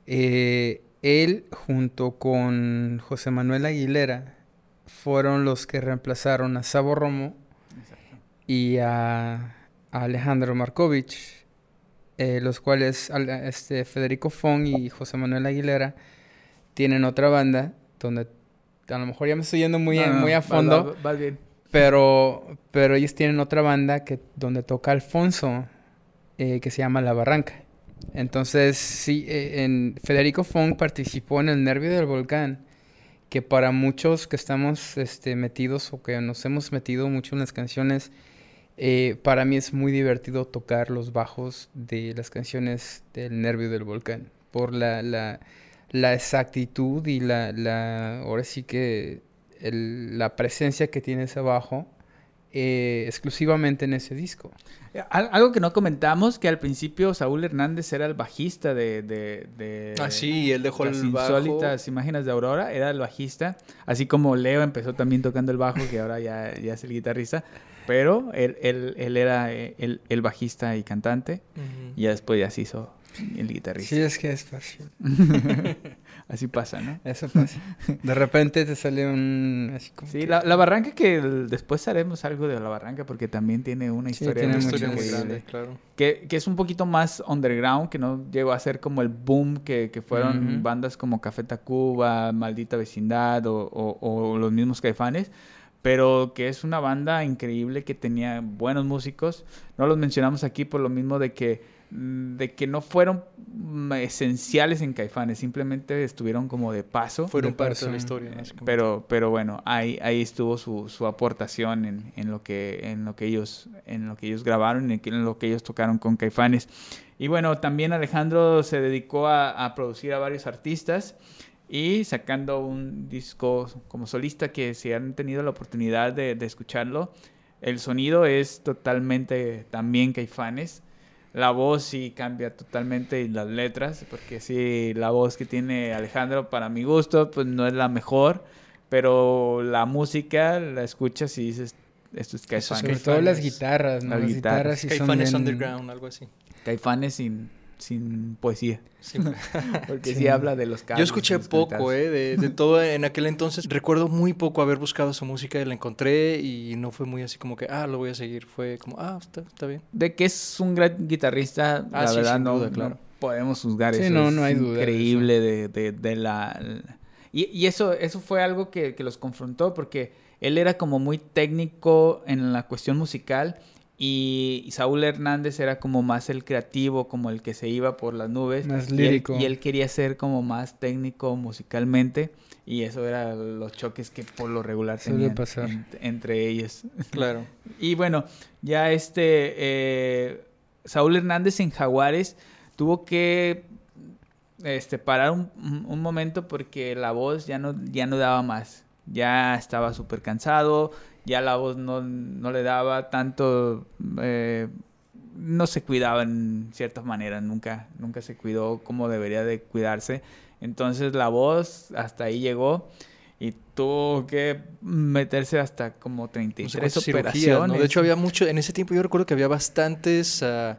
Eh, él junto con José Manuel Aguilera fueron los que reemplazaron a Sabo Romo y a, a Alejandro Markovich, eh, los cuales al- este, Federico Fong y José Manuel Aguilera tienen otra banda donde a lo mejor ya me estoy yendo muy, No, no, muy a fondo. bien. Pero, pero ellos tienen otra banda que, donde toca Alfonso, eh, que se llama La Barranca. Entonces, sí, eh, en Federico Fong participó en El Nervio del Volcán, que para muchos que estamos este, metidos o que nos hemos metido mucho en las canciones, eh, para mí es muy divertido tocar los bajos de las canciones del Nervio del Volcán, por la, la, la exactitud y la, la ahora sí que el- la presencia que tiene ese bajo eh, exclusivamente en ese disco. Al- algo que no comentamos, que al principio Saúl Hernández era el bajista de... de, de Ah, sí, él dejó las el bajo. insólitas imágenes de Aurora, era el bajista, así como Leo empezó también tocando el bajo, que ahora ya, ya es el guitarrista, pero él, él, él era eh, el, el bajista y cantante, y ya después ya se hizo el guitarrista. Sí, es que es fácil. Así pasa, ¿no? Eso pasa. De repente te sale un... Así como Sí, que- la, la barranca que el- después haremos algo de la barranca porque también tiene una Sí, historia, tiene Una muy historia muy grande, claro. Que, que es un poquito más underground, que no llegó a ser como el boom que, que fueron bandas como Café Tacuba, Maldita Vecindad o, o- o los mismos Caifanes, pero que es una banda increíble que tenía buenos músicos. No los mencionamos aquí por lo mismo de que, de que no fueron mm, esenciales en Caifanes, simplemente estuvieron como de paso. Fueron parte de la historia. básicamente. Pero, pero bueno, ahí, ahí estuvo su, su aportación en, en lo que, en lo que ellos, en lo que ellos grabaron y en lo que ellos tocaron con Caifanes. Y bueno, también Alejandro se dedicó a, a producir a varios artistas y sacando un disco como solista que si han tenido la oportunidad de, de escucharlo, el sonido es totalmente también Caifanes. La voz sí cambia totalmente y las letras, porque sí, la voz que tiene Alejandro para mi gusto pues no es la mejor, pero la música la escuchas y dices, esto es Eso es Sobre Caifanes. todo las Caifanes. guitarras, ¿no? Las Las, guitarras. guitarras sí son Caifanes bien- Underground, algo así. Caifanes sin, sin poesía, Sí. porque sí, Sí. habla de los Yo carros, escuché poco. ¿eh? De, de todo en aquel entonces. Recuerdo muy poco haber buscado su música y la encontré y no fue muy así como que, ah, lo voy a seguir. Fue como, ah, está, está bien. De que es un gran guitarrista, Ah, la sí, verdad no, duda, no claro. podemos juzgar Sí, eso. no, es no hay duda Increíble de, de- de la... Y, y eso, eso fue algo que, que los confrontó porque él era como muy técnico en la cuestión musical y, Saúl Hernández era como más el creativo, como el que se iba por las nubes. Más Y él- lírico. Y él, quería ser como más técnico musicalmente y eso era los choques que por lo regular tenían pasar. en- entre ellos. Claro. Y bueno, ya este eh, Saúl Hernández en Jaguares tuvo que este, parar un, un- un momento porque la voz ya no, ya no daba más. Ya estaba súper cansado, ya la voz no, no le daba tanto... eh, no se cuidaba en ciertas maneras, nunca, nunca se cuidó como debería de cuidarse. Entonces la voz hasta ahí llegó y tuvo que meterse hasta como No sé 33 cuántas cirugías, operaciones. ¿no? De hecho, había mucho, en ese tiempo yo recuerdo que había bastantes ah,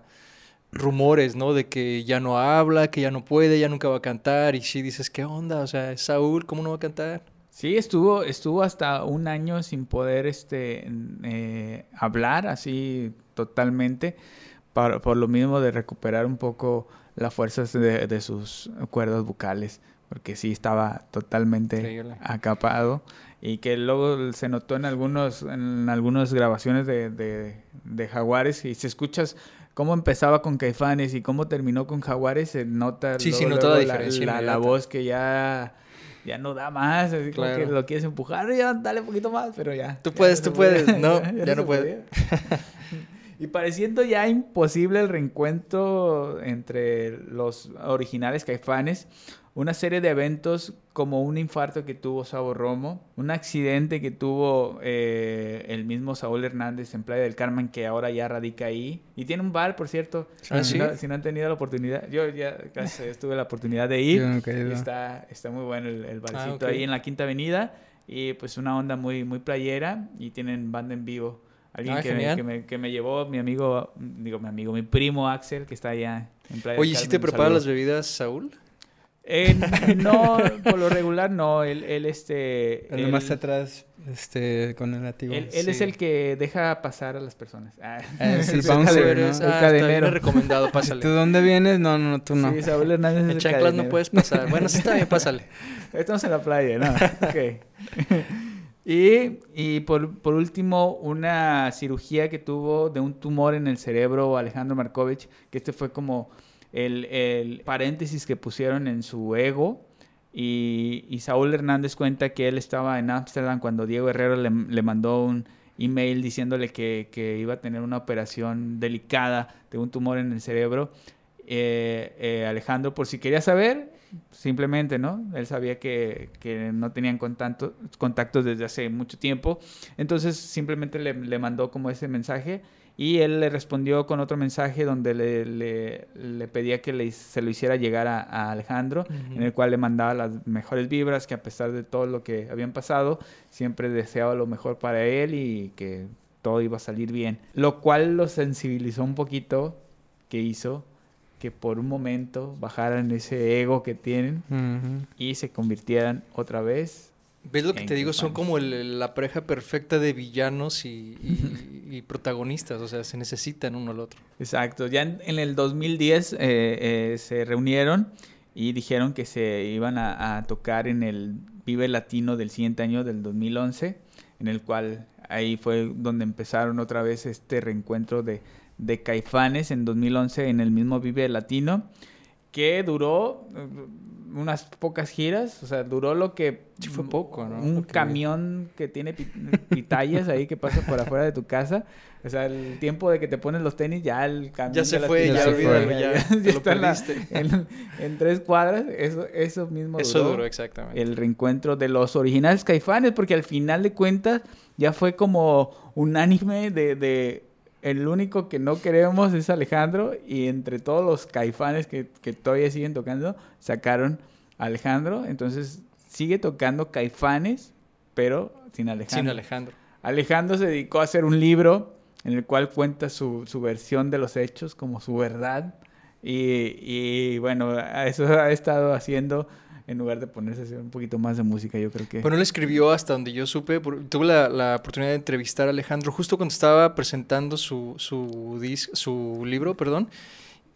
rumores, ¿no? De que ya no habla, que ya no puede, ya nunca va a cantar. Y sí dices, ¿qué onda? O sea, Saúl, ¿cómo no va a cantar? Sí, estuvo, estuvo hasta un año sin poder este, eh, hablar así totalmente, para- por lo mismo de recuperar un poco las fuerzas de, de sus cuerdas vocales, porque sí estaba totalmente Increíble. acapado y que luego se notó en algunos en algunas grabaciones de, de, de Jaguares y si escuchas cómo empezaba con Caifanes y cómo terminó con Jaguares se nota Sí, sí, luego- nota la la, voz que ya ya no da más así como que lo quieres empujar ya dale un poquito más pero ya Tú ya puedes, tú podía. puedes. No, ya no se puede. podía. Y pareciendo ya imposible el reencuentro entre los originales caifanes, una serie de eventos como un infarto que tuvo Sabo Romo, un accidente que tuvo eh, el mismo Saúl Hernández en Playa del Carmen, que ahora ya radica ahí. Y tiene un bar, por cierto. Ah, si, ¿sí? no, si no han tenido la oportunidad, yo ya casi tuve la oportunidad de ir. Está, está muy bueno el, el barcito Ah, ahí en la Quinta Avenida. Y pues una onda muy, muy playera. Y tienen banda en vivo. Alguien Ah, que, me, que, me, que me llevó, mi amigo, digo mi amigo, mi primo Axel, que está allá en Playa del Oye, ¿y ¿sí Carmen, te prepara las bebidas, Saúl? Eh, no, por lo regular no. Él, él este... El él- más atrás, este, con el látigo. Él, él es el que deja pasar a las personas. Ah, Ah, es el bouncer, ¿no? el Ah, cadenero. recomendado, ¿Tú pásale. dónde vienes? No, no, tú no. Sí, Saúl Hernández En el chanclas no puedes pasar. Bueno, sí está bien, pásale. Estamos en la playa, ¿no? Ok. y y por, por último, una cirugía que tuvo de un tumor en el cerebro Alejandro Markovich, que este fue como el, el paréntesis que pusieron en su ego. Y, y Saúl Hernández cuenta que él estaba en Ámsterdam cuando Diego Herrero le, le mandó un email diciéndole que, que iba a tener una operación delicada de un tumor en el cerebro. Eh, eh, Alejandro, por si quería saber, simplemente, ¿no? Él sabía que, que no tenían contacto, contactos desde hace mucho tiempo, entonces simplemente le, le mandó como ese mensaje y él le respondió con otro mensaje donde le, le, le pedía que le, se lo hiciera llegar a, a Alejandro, en el cual le mandaba las mejores vibras, que a pesar de todo lo que habían pasado, siempre deseaba lo mejor para él y que todo iba a salir bien. Lo cual lo sensibilizó un poquito, que hizo que por un momento bajaran ese ego que tienen y se convirtieran otra vez. ¿Ves lo que te digo? Son como el- la pareja perfecta de villanos y, y- y protagonistas, o sea, se necesitan uno al otro. Exacto, ya en, en el 2010 eh, eh, se reunieron y dijeron que se iban a, a tocar en el Vive Latino del siguiente año, del 2011, en el cual ahí fue donde empezaron otra vez este reencuentro de, de Caifanes en 2011 en el mismo Vive Latino, que duró eh, unas pocas giras, o sea, duró lo que... Sí fue poco, ¿no? Un que- camión que tiene pi- pitayas ahí que pasa por afuera de tu casa. O sea, el tiempo de que te pones los tenis, ya el camión Ya se fue, ya olvídalo, ya, lo está en, la- en- en tres cuadras. Eso, eso mismo Eso duró. duró, exactamente. el reencuentro de los originales caifanes, porque al final de cuentas ya fue como unánime de, de el único que no queremos es Alejandro y entre todos los caifanes que, que todavía siguen tocando, sacaron a Alejandro, entonces sigue tocando caifanes, pero sin Alejandro. Sin Alejandro. Alejandro se dedicó a hacer un libro en el cual cuenta su, su versión de los hechos como su verdad. Y, y, bueno, eso ha estado haciendo en lugar de ponerse a hacer un poquito más de música, yo creo que... Bueno, él escribió hasta donde yo supe, por- tuve la, la oportunidad de entrevistar a Alejandro justo cuando estaba presentando su, su, dis- su libro, perdón,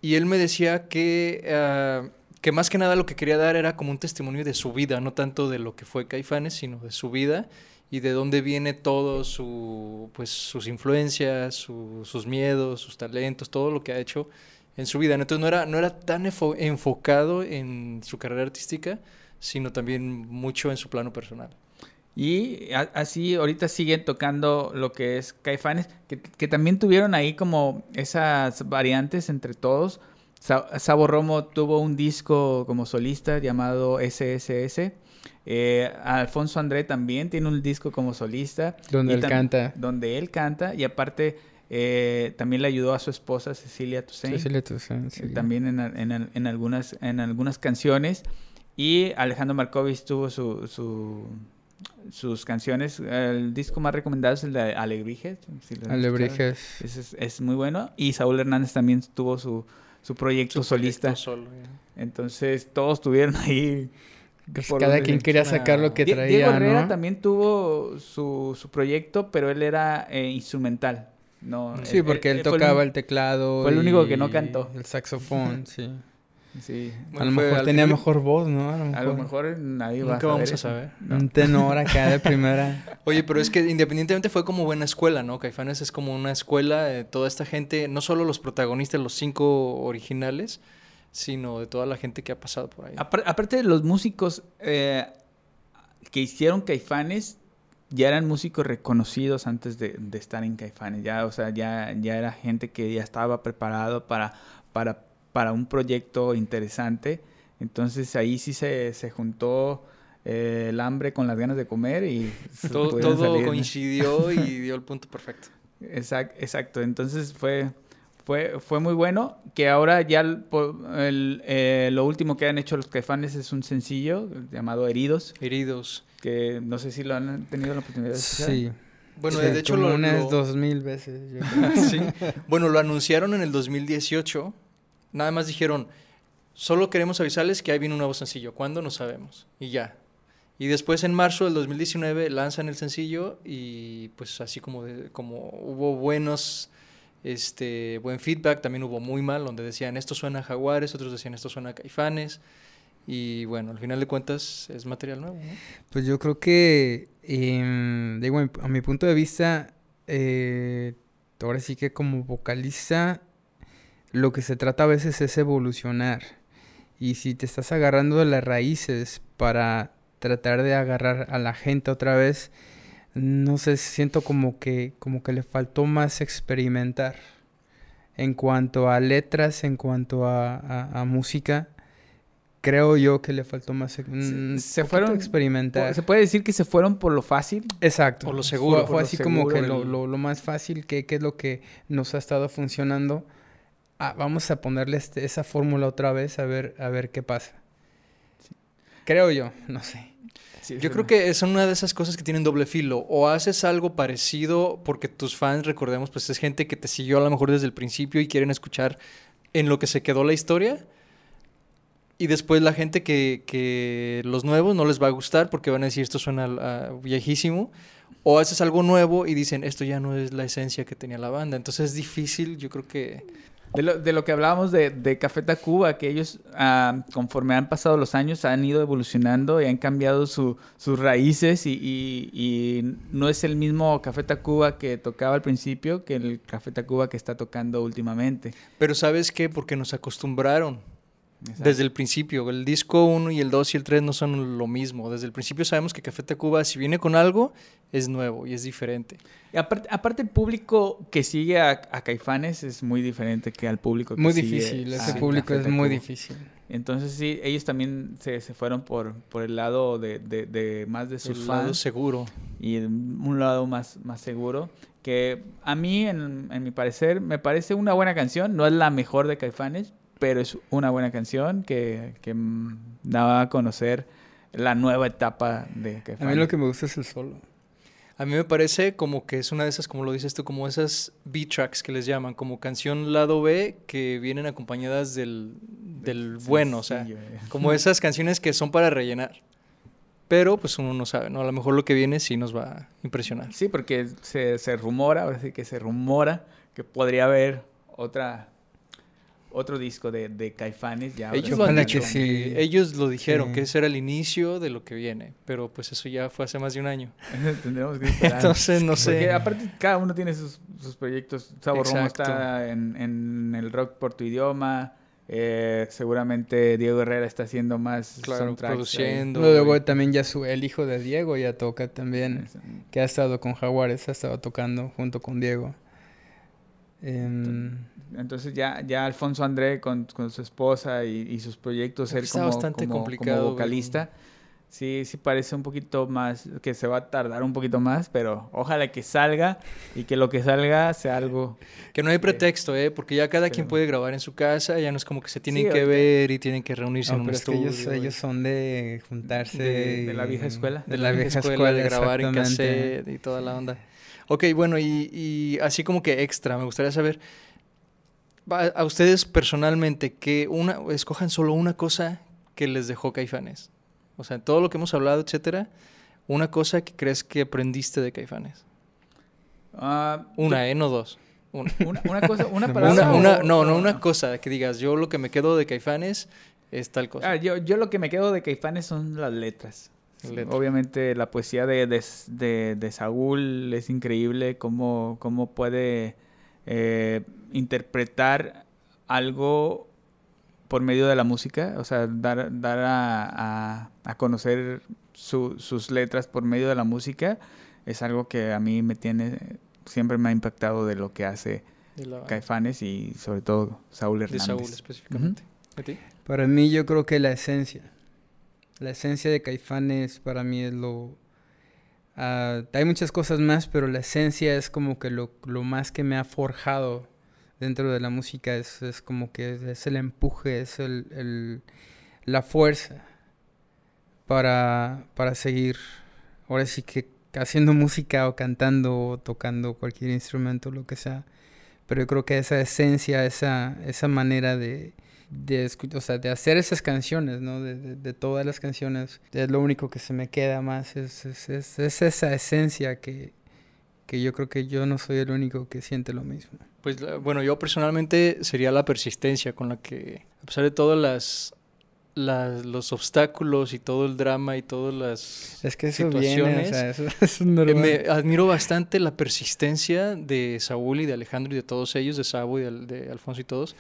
y él me decía que, ah, que más que nada lo que quería dar era como un testimonio de su vida, no tanto de lo que fue Caifanes, sino de su vida y de dónde viene todo su, pues, sus influencias, su- sus miedos, sus talentos, todo lo que ha hecho en su vida. Entonces no era, no era tan enfo- enfocado en su carrera artística, sino también mucho en su plano personal. Y a- así ahorita siguen tocando lo que es Caifanes, que, que también tuvieron ahí como esas variantes entre todos. Sa- Sabo Romo tuvo un disco como solista llamado SSS. Eh, Alfonso André también tiene un disco como solista. Donde él canta. Donde él canta y aparte eh, también le ayudó a su esposa Cecilia Toussaint. Cecilia Toussaint, sí. eh, También en, en- en algunas, en algunas canciones. Y Alejandro Markovich tuvo su, su- sus canciones. El disco más recomendado es el de Alebrijes. si es, es muy bueno. Y Saúl Hernández también tuvo su, su proyecto Su solista. proyecto solo, ya. Entonces todos tuvieron ahí... Pues cada quien quería sacar lo que traía, Diego Herrera ¿no? también tuvo su, su proyecto, pero él era eh, instrumental. No, Sí, porque él, fue el tocaba el teclado. fue el único y que no cantó. El saxofón, sí. Sí, A lo mejor tenía mejor voz, ¿no? A lo mejor. a lo mejor nadie va Nunca a vamos saber a saber. No. Un tenor acá de primera. Oye, pero es que independientemente fue como buena escuela, ¿no? Caifanes es como una escuela de toda esta gente, no solo los protagonistas, los cinco originales, sino de toda la gente que ha pasado por ahí. Apar- aparte de los músicos eh, que hicieron Caifanes, ya eran músicos reconocidos antes de, de estar en Caifanes. Ya, o sea, ya, ya era gente que ya estaba preparado para, para, para un proyecto interesante. Entonces ahí sí se, se juntó eh, el hambre con las ganas de comer y todo todo salir, ¿no? coincidió y dio el punto perfecto. Exact- exacto. Entonces fue, fue, fue muy bueno. Que ahora ya el- po- el, eh, lo último que han hecho los caifanes es un sencillo llamado Heridos. Heridos. Que no sé si lo han tenido la oportunidad de escuchar. Sí. Bueno, Sí, de hecho lo, unas lo- dos mil veces. yo creo. sí. Bueno, lo anunciaron en el 2018. Nada más dijeron, solo queremos avisarles que ahí viene un nuevo sencillo. ¿Cuándo? No sabemos. Y ya. Y después en marzo del 2019 lanzan el sencillo y pues así como, de- como hubo buenos, este, buen feedback, también hubo muy mal, donde decían esto suena a Jaguares, otros decían esto suena a Caifanes. Y bueno, al final de cuentas es material nuevo, ¿no? Pues yo creo que, em, digo, a mi punto de vista, eh, ahora sí que como vocalista, lo que se trata a veces es evolucionar. Y si te estás agarrando de las raíces para tratar de agarrar a la gente otra vez, no sé, siento como que, como que le faltó más experimentar. En cuanto a letras, en cuanto a, a- a música, creo yo que le faltó más Se, mm, se fueron experimentar. Se puede decir que se fueron por lo fácil. Exacto. Por lo seguro, Fue, así como que lo, el- lo- lo más fácil, que, que es lo que nos ha estado funcionando. Ah, vamos a ponerle este- esa fórmula otra vez a ver, a ver qué pasa. Creo yo, no sé. Yo creo que es una de esas cosas que tienen doble filo. O haces algo parecido porque tus fans, recordemos, pues es gente que te siguió a lo mejor desde el principio y quieren escuchar en lo que se quedó la historia. Y después la gente que, que los nuevos no les va a gustar porque van a decir esto suena ah, viejísimo. O haces algo nuevo y dicen esto ya no es la esencia que tenía la banda. Entonces es difícil, yo creo que... De lo, de lo que hablábamos de, de Café Tacuba, que ellos, ah, conforme han pasado los años, han ido evolucionando y han cambiado su- sus raíces y, y- y no es el mismo Café Tacuba que tocaba al principio que el Café Tacuba que está tocando últimamente. Pero ¿sabes qué? Porque nos acostumbraron. Exacto. Desde el principio, el disco 1 y el 2 y el 3 no son lo mismo. Desde el principio sabemos que Café Tacuba, si viene con algo, es nuevo y es diferente. Y aparte, aparte el público que sigue a, a Caifanes es muy diferente que al público que Muy sigue difícil, ese público Café es muy difícil. Entonces sí, ellos también se, se fueron por, por el lado de, de- de más de sus El lado fans seguro. y un lado más, más seguro. Que a mí, en, en mi parecer, me parece una buena canción. No es la mejor de Caifanes, pero es una buena canción que, que daba a conocer la nueva etapa de A Caifanes. mí lo que me gusta es el solo. A mí me parece como que es una de esas, como lo dices tú, como esas B-tracks que les llaman, como canción lado B que vienen acompañadas del, del bueno, o sea, Sencillo, eh. como esas canciones que son para rellenar. Pero pues uno no sabe, ¿no? A lo mejor lo que viene sí nos va a impresionar. Sí, porque se, se rumora, ahora sí que se rumora que podría haber otra otro disco de, de Caifanes ya. ahora Ellos lo han Ojalá dicho, que sí. ellos lo dijeron, Sí. que ese era el inicio de lo que viene, pero pues eso ya fue hace más de un año. Tendremos que esperar. Entonces, no Porque sé. aparte cada uno tiene sus, sus proyectos. Sabo Romo está en, en el rock por tu idioma. eh, seguramente Diego Herrera está haciendo más Claro, produciendo. Luego también ya su, el hijo de Diego ya toca también. Que ha estado con Jaguares, ha estado tocando junto con Diego. Entonces ya, ya Alfonso André con, con su esposa y, y sus proyectos, ser Está como, bastante como- como complicado, güey. vocalista. Sí, sí parece un poquito más, que se va a tardar un poquito más, pero ojalá que salga y que lo que salga sea algo... Que no hay pretexto, ¿eh? Porque ya cada quien puede grabar en su casa, ya no es como que se tienen Sí, que ver y tienen que reunirse no, en un pero es que estudio. ellos, ellos son de juntarse. De- de la vieja escuela. De la vieja escuela, de grabar en cassette y toda la onda. Ok, bueno, y, y así como que extra, me gustaría saber, va- a ustedes personalmente, que una, escojan solo una cosa que les dejó Caifanes. O sea, todo lo que hemos hablado, etcétera, una cosa que crees que aprendiste de Caifanes. Ah, Una, ¿eh? No dos. Una. una, una cosa, una Una- palabra. Una, o- no, no, una cosa que digas, yo lo que me quedo de Caifanes es tal cosa. Ah, yo, yo lo que me quedo de Caifanes son las letras. Obviamente la poesía de, de, de- de Saúl es increíble, cómo, cómo puede eh, interpretar algo por medio de la música, o sea, dar, dar a, a- a conocer su- sus letras por medio de la música, es algo que a mí me tiene, siempre me ha impactado de lo que hace la- Caifanes y sobre todo Saúl de Hernández. Saúl específicamente. ¿A ti? Para mí yo creo que la esencia. La esencia de Caifanes para mí es lo... ah, hay muchas cosas más, pero la esencia es como que lo, lo más que me ha forjado dentro de la música. Es, es como que es, es el empuje, es el, el- la fuerza para, para seguir. Ahora sí que haciendo música o cantando o tocando cualquier instrumento, lo que sea. Pero yo creo que esa esencia, esa, esa manera de, de, o sea, de hacer esas canciones, ¿no? De, de- de todas las canciones, es lo único que se me queda más, es, es, es- es esa esencia que, que yo creo que yo no soy el único que siente lo mismo. Pues bueno, yo personalmente sería la persistencia con la que, a pesar de todas las, las- los obstáculos y todo el drama y todas las Es que eso viene, o situaciones, sea, eso, eso es eh, me admiro bastante la persistencia de Saúl y de Alejandro y de todos ellos, de Sabo y de, de Alfonso y todos,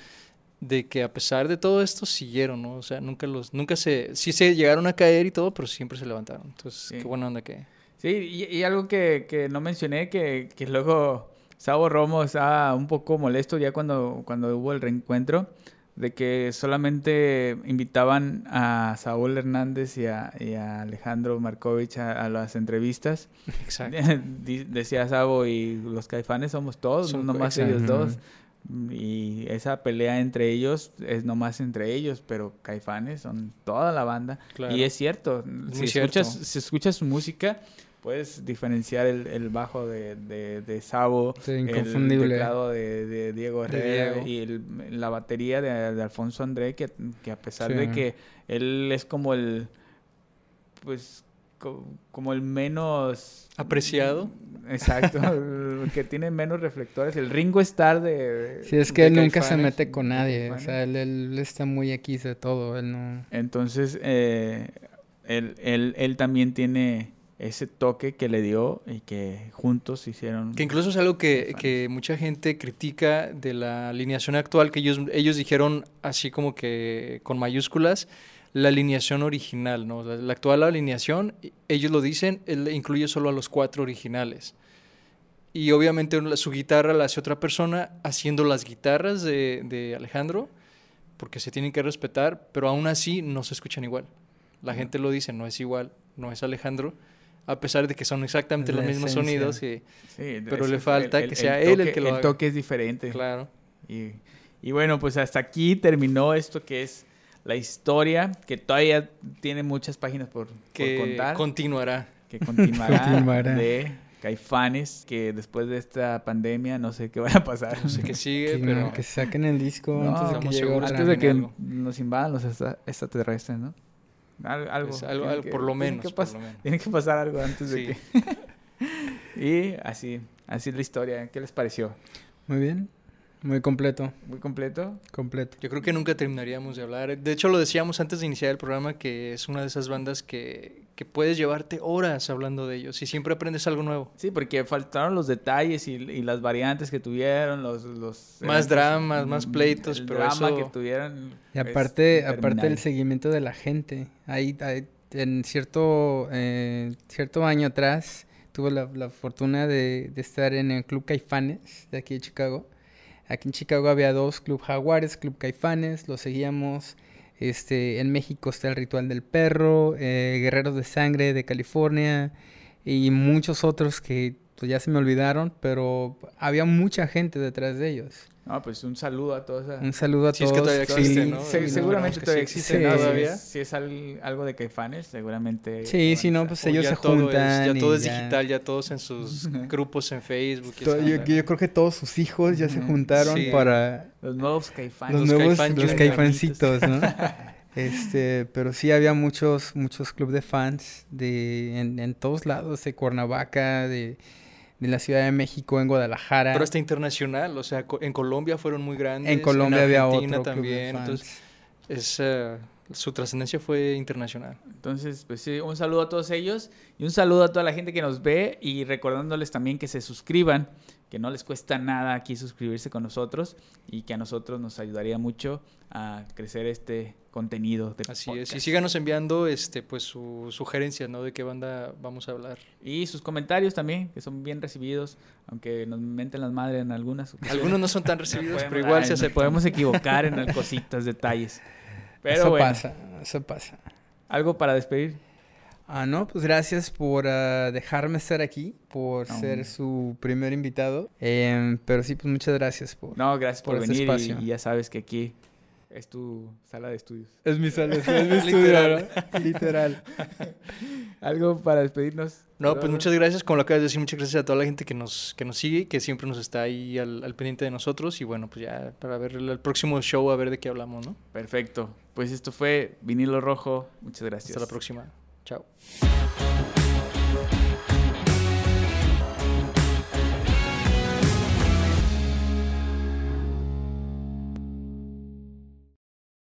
de que a pesar de todo esto siguieron, ¿no? O sea, nunca los, nunca se, sí se llegaron a caer y todo, pero siempre se levantaron. Entonces, Sí. qué buena onda que... Sí, y, y algo que, que no mencioné, que, que luego Sabo Romo estaba un poco molesto ya cuando, cuando hubo el reencuentro, de que solamente invitaban a Saúl Hernández y a, y a Alejandro Markovich a, a las entrevistas. Exacto. Decía Sabo y los caifanes somos todos, Son- no nomás exacto. ellos dos. Y esa pelea entre ellos es nomás entre ellos, pero caifanes son toda la banda. Claro. Y es cierto, si, cierto. Escuchas, si escuchas su música, puedes diferenciar el, el bajo de, de, de Sabo, Sí, el teclado de, de Diego Herrera y el- la batería de, Alfonso André, que, que a pesar Sí. de que él es como el, pues, como el menos... Apreciado. Exacto, el que tiene menos reflectores, el Ringo Starr de... Sí, es que de él nunca se mete con nadie. O sea, él, él está muy aquí de todo. Él no. Entonces, eh, él, él, él también tiene ese toque que le dio y que juntos hicieron... Que incluso es algo que, que mucha gente critica de la alineación actual, que ellos, ellos dijeron así como que con mayúsculas, la alineación original, ¿no? La, la actual alineación, ellos lo dicen, él incluye solo a los cuatro originales. Y obviamente la- su guitarra la hace otra persona haciendo las guitarras de, de Alejandro, porque se tienen que respetar, pero aún así no se escuchan igual. La gente lo dice, no es igual, no es Alejandro, a pesar de que son exactamente Es los la mismos esencia. sonidos. Y, Sí, pero le falta que sea él el toque- que lo El haga. toque es diferente. claro. Y, y bueno, pues hasta aquí terminó esto que es la historia, que todavía tiene muchas páginas por, por que contar, continuará. que continuará, Continuará. de Caifanes, que después de esta pandemia no sé qué va a pasar. No sé qué sigue, Que, pero no, que saquen el disco No, antes de que llegue. Antes de que algo. nos invadan los extra- extraterrestres, ¿no? Al- algo. pues, algo- algo- que- por lo menos. que por pas- lo menos. Tiene que pasar algo antes de que... y así, así es la historia. ¿Qué les pareció? Muy bien. Muy completo. ¿Muy completo? Completo. Yo creo que nunca terminaríamos de hablar. De hecho, lo decíamos antes de iniciar el programa, que es una de esas bandas que, que puedes llevarte horas hablando de ellos y siempre aprendes algo nuevo. Sí, porque faltaron los detalles y, y las variantes que tuvieron, los... los Más dramas, más pleitos, el pero drama eso- que tuvieron. Y aparte, aparte el seguimiento de la gente. Ahí, ahí, en cierto, eh, cierto año atrás tuve la, la fortuna de, de estar en el Club Caifanes de aquí de Chicago. Aquí en Chicago había dos, Club Jaguares, Club Caifanes, los seguíamos. Este, en México está el Ritual del Perro, eh, Guerreros de Sangre de California y muchos otros que pues, ya se me olvidaron, pero había mucha gente detrás de ellos. No, pues un saludo a todos. a- Un saludo a Si es todos. que todavía existe, sí, ¿no? Se- sí, seguramente que todavía existe, todavía. Si es, si es al- algo de Caifanes, seguramente... Sí, sí, no, pues ellos se es- juntan. ya todo es digital, ya todos en sus grupos en Facebook. yo, creo que todos sus hijos ya se juntaron Sí. para Los nuevos Caifanes. los, Los nuevos los caifancitos, ¿no? Este, pero sí había muchos muchos clubes de fans de en, en todos lados, de Cuernavaca, de, de la Ciudad de México, en Guadalajara. Pero hasta internacional, o sea, en Colombia fueron muy grandes. en Colombia había Argentina otro también. club de fans. Entonces, es, eh, su trascendencia fue internacional. Entonces, pues sí, un saludo a todos ellos y un saludo a toda la gente que nos ve y recordándoles también que se suscriban, que no les cuesta nada aquí suscribirse con nosotros y que a nosotros nos ayudaría mucho a crecer este contenido de Así es. Y síganos enviando este, pues, sus sugerencias, ¿no? De qué banda vamos a hablar. Y sus comentarios también, que son bien recibidos, aunque nos menten las madres en algunas. Algunos no son tan recibidos, pero igual ay, se aceptan. Podemos equivocar en cositas, detalles. Pero eso bueno, pasa, eso pasa. algo para despedir. Ah, no, pues gracias por ah, dejarme estar aquí, por No. ser su primer invitado. Em, pero sí, pues muchas gracias por... No, gracias por, Por este venir y- espacio. y ya sabes que aquí es tu sala de estudios. Es mi sala, es mi Literal. estudio. Literal. ¿Algo para despedirnos? No, pues muchas gracias, como lo acabas de decir, muchas gracias a toda la gente que nos, que nos sigue, que siempre nos está ahí al, al pendiente de nosotros. Y bueno, pues ya para ver el, el próximo show, a ver de qué hablamos, ¿no? Perfecto. Pues esto fue Vinilo Rojo. Muchas gracias. Hasta la próxima. Ciao.